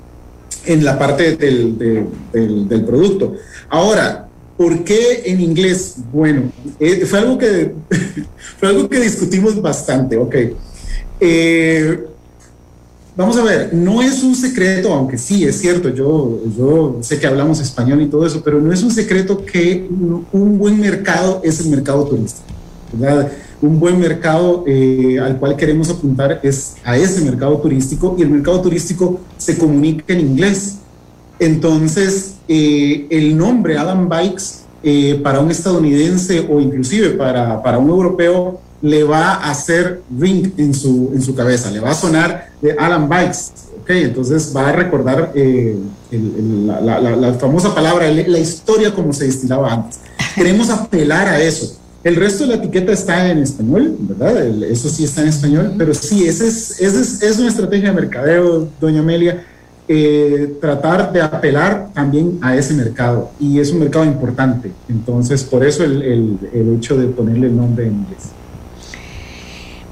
en la parte del, del, del, producto. Ahora, ¿por qué en inglés? Bueno, eh, fue, algo que, fue algo que discutimos bastante, ok. Eh, vamos a ver, no es un secreto, aunque sí, es cierto, yo, yo sé que hablamos español y todo eso, pero no es un secreto que un buen mercado es el mercado turístico, ¿verdad? un buen mercado eh, al cual queremos apuntar es a ese mercado turístico y el mercado turístico se comunica en inglés. Entonces, eh, el nombre Adam Bikes eh, para un estadounidense o inclusive para, para, un europeo le va a hacer ring en su, en su cabeza, le va a sonar de Alan Bikes. Okay, entonces va a recordar el, el, la, la, la, famosa palabra, la historia como se destilaba antes. Queremos apelar a eso el resto de la etiqueta está en español, ¿verdad? eso sí está en español, pero sí, esa es, es, es una estrategia de mercadeo, doña Amelia, eh, tratar de apelar también a ese mercado, y es un mercado importante, entonces por eso el, el, el hecho de ponerle el nombre en inglés.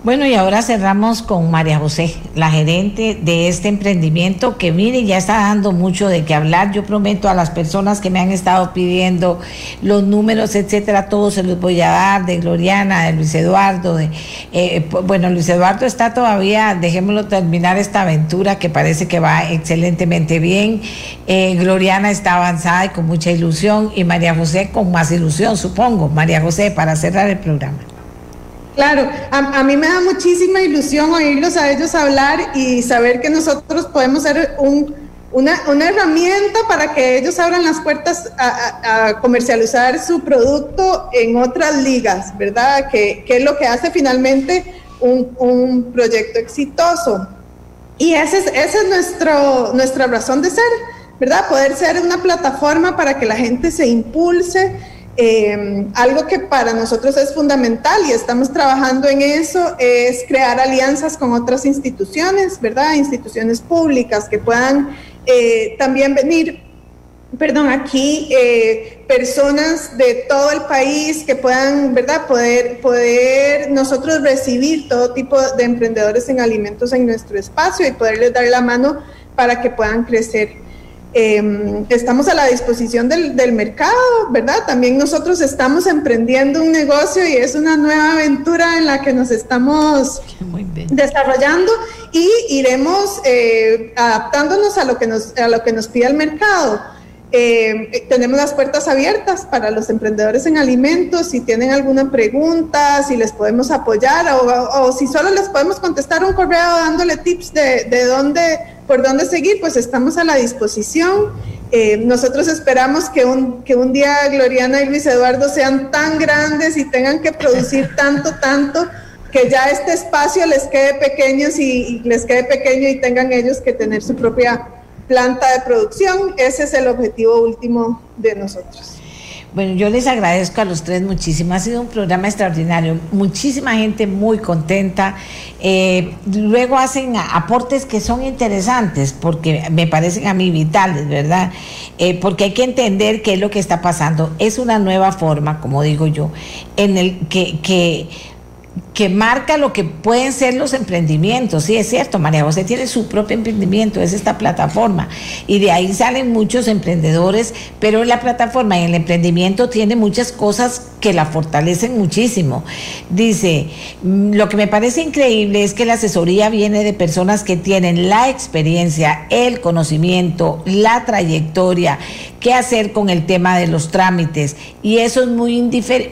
Bueno, y ahora cerramos con María José, la gerente de este emprendimiento que mire, ya está dando mucho de qué hablar. Yo prometo a las personas que me han estado pidiendo los números, etcétera, todos se los voy a dar, de Gloriana, de Luis Eduardo, de eh, bueno, Luis Eduardo está todavía, dejémoslo terminar esta aventura que parece que va excelentemente bien. Eh, Gloriana está avanzada y con mucha ilusión, y María José con más ilusión, supongo. María José, para cerrar el programa. Claro, a, mí me da muchísima ilusión oírlos a ellos hablar y saber que nosotros podemos ser un, una, herramienta para que ellos abran las puertas a, comercializar su producto en otras ligas, ¿verdad? Que, es lo que hace finalmente un, un proyecto exitoso. Y esa es, ese es nuestro, nuestra razón de ser, ¿verdad? Poder ser una plataforma para que la gente se impulse eh, algo que para nosotros es fundamental y estamos trabajando en eso es crear alianzas con otras instituciones, ¿verdad? Instituciones públicas que puedan eh, también venir, perdón, aquí eh, personas de todo el país que puedan, ¿verdad? Poder, poder nosotros recibir todo tipo de emprendedores en alimentos en nuestro espacio y poderles dar la mano para que puedan crecer. Eh, estamos a la disposición del, del, mercado, ¿verdad? También nosotros estamos emprendiendo un negocio y es una nueva aventura en la que nos estamos desarrollando y iremos eh, adaptándonos a lo, que nos, a lo que nos pide el mercado. Eh, tenemos las puertas abiertas para los emprendedores en alimentos, si tienen alguna pregunta, si les podemos apoyar o, o si solo les podemos contestar un correo dándole tips de, de dónde por dónde seguir, pues estamos a la disposición. Eh, nosotros esperamos que un, que un día Gloriana y Luis Eduardo sean tan grandes y tengan que producir tanto, tanto, que ya este espacio les quede pequeño y, y les quede pequeño y tengan ellos que tener su propia planta de producción. Ese es el objetivo último de nosotros. Bueno, yo les agradezco a los tres muchísimo. Ha sido un programa extraordinario. Muchísima gente muy contenta. Eh, luego hacen aportes que son interesantes porque me parecen a mí vitales, ¿verdad? Eh, porque hay que entender qué es lo que está pasando. Es una nueva forma, como digo yo, en el que, que que marca lo que pueden ser los emprendimientos. Sí, es cierto, María José tiene su propio emprendimiento, es esta plataforma. Y de ahí salen muchos emprendedores, pero la plataforma y el emprendimiento tiene muchas cosas que la fortalecen muchísimo. Dice, mm, lo que me parece increíble es que la asesoría viene de personas que tienen la experiencia, el conocimiento, la trayectoria, qué hacer con el tema de los trámites. Y eso es muy,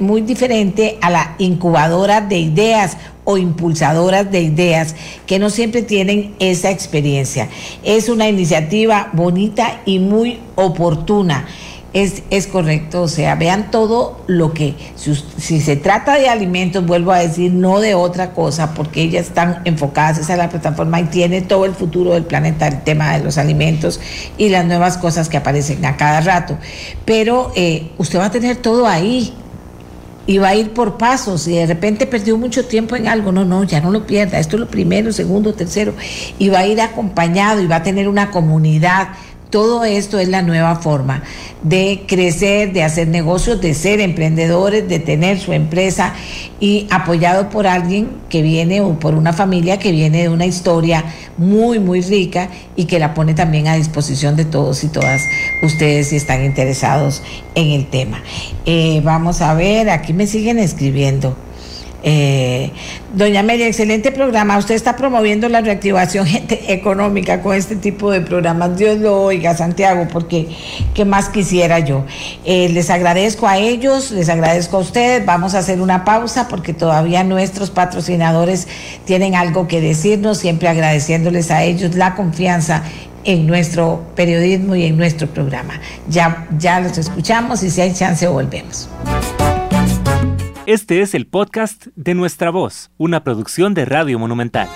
muy diferente a la incubadora de ideas o impulsadoras de ideas que no siempre tienen esa experiencia. Es una iniciativa bonita y muy oportuna. Es, es, correcto, o sea, vean todo lo que, si, si, se trata de alimentos, vuelvo a decir, no de otra cosa, porque ellas están enfocadas, esa es la plataforma y tiene todo el futuro del planeta, el tema de los alimentos y las nuevas cosas que aparecen a cada rato. Pero eh, usted va a tener todo ahí, y va a ir por pasos y de repente perdió mucho tiempo en algo, no, no, ya no lo pierda, esto es lo primero, segundo, tercero, y va a ir acompañado y va a tener una comunidad todo esto es la nueva forma de crecer, de hacer negocios, de ser emprendedores, de tener su empresa y apoyado por alguien que viene o por una familia que viene de una historia muy, muy rica y que la pone también a disposición de todos y todas ustedes si están interesados en el tema. Eh, vamos a ver, aquí me siguen escribiendo. Eh, doña Media, excelente programa. Usted está promoviendo la reactivación económica con este tipo de programas. Dios lo oiga, Santiago, porque ¿qué más quisiera yo? Eh, les agradezco a ellos, les agradezco a ustedes. Vamos a hacer una pausa porque todavía nuestros patrocinadores tienen algo que decirnos, siempre agradeciéndoles a ellos la confianza en nuestro periodismo y en nuestro programa. Ya, ya los escuchamos y si hay chance volvemos. Este es el podcast de Nuestra Voz, una producción de Radio Monumental.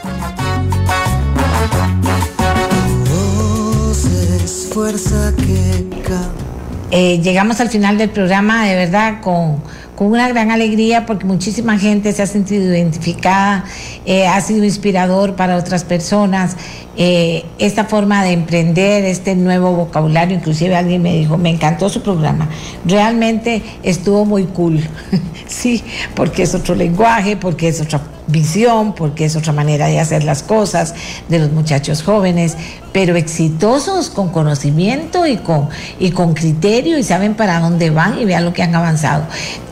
Eh, llegamos al final del programa, de verdad, con, con, una gran alegría porque muchísima gente se ha sentido identificada, eh, ha sido inspirador para otras personas. Eh, esta forma de emprender, este nuevo vocabulario, inclusive alguien me dijo, me encantó su programa, realmente estuvo muy cool, sí, porque es otro lenguaje, porque es otra visión, porque es otra manera de hacer las cosas de los muchachos jóvenes, pero exitosos, con conocimiento y con, y con criterio y saben para dónde van y vean lo que han avanzado.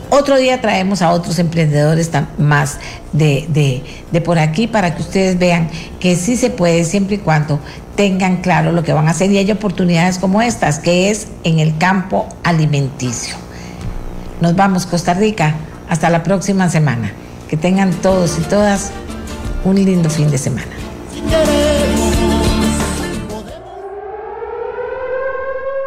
Otro día traemos a otros emprendedores más de, por aquí para que ustedes vean que sí se puede siempre y cuando tengan claro lo que van a hacer y hay oportunidades como estas, que es en el campo alimenticio. Nos vamos, Costa Rica. Hasta la próxima semana. Que tengan todos y todas un lindo fin de semana.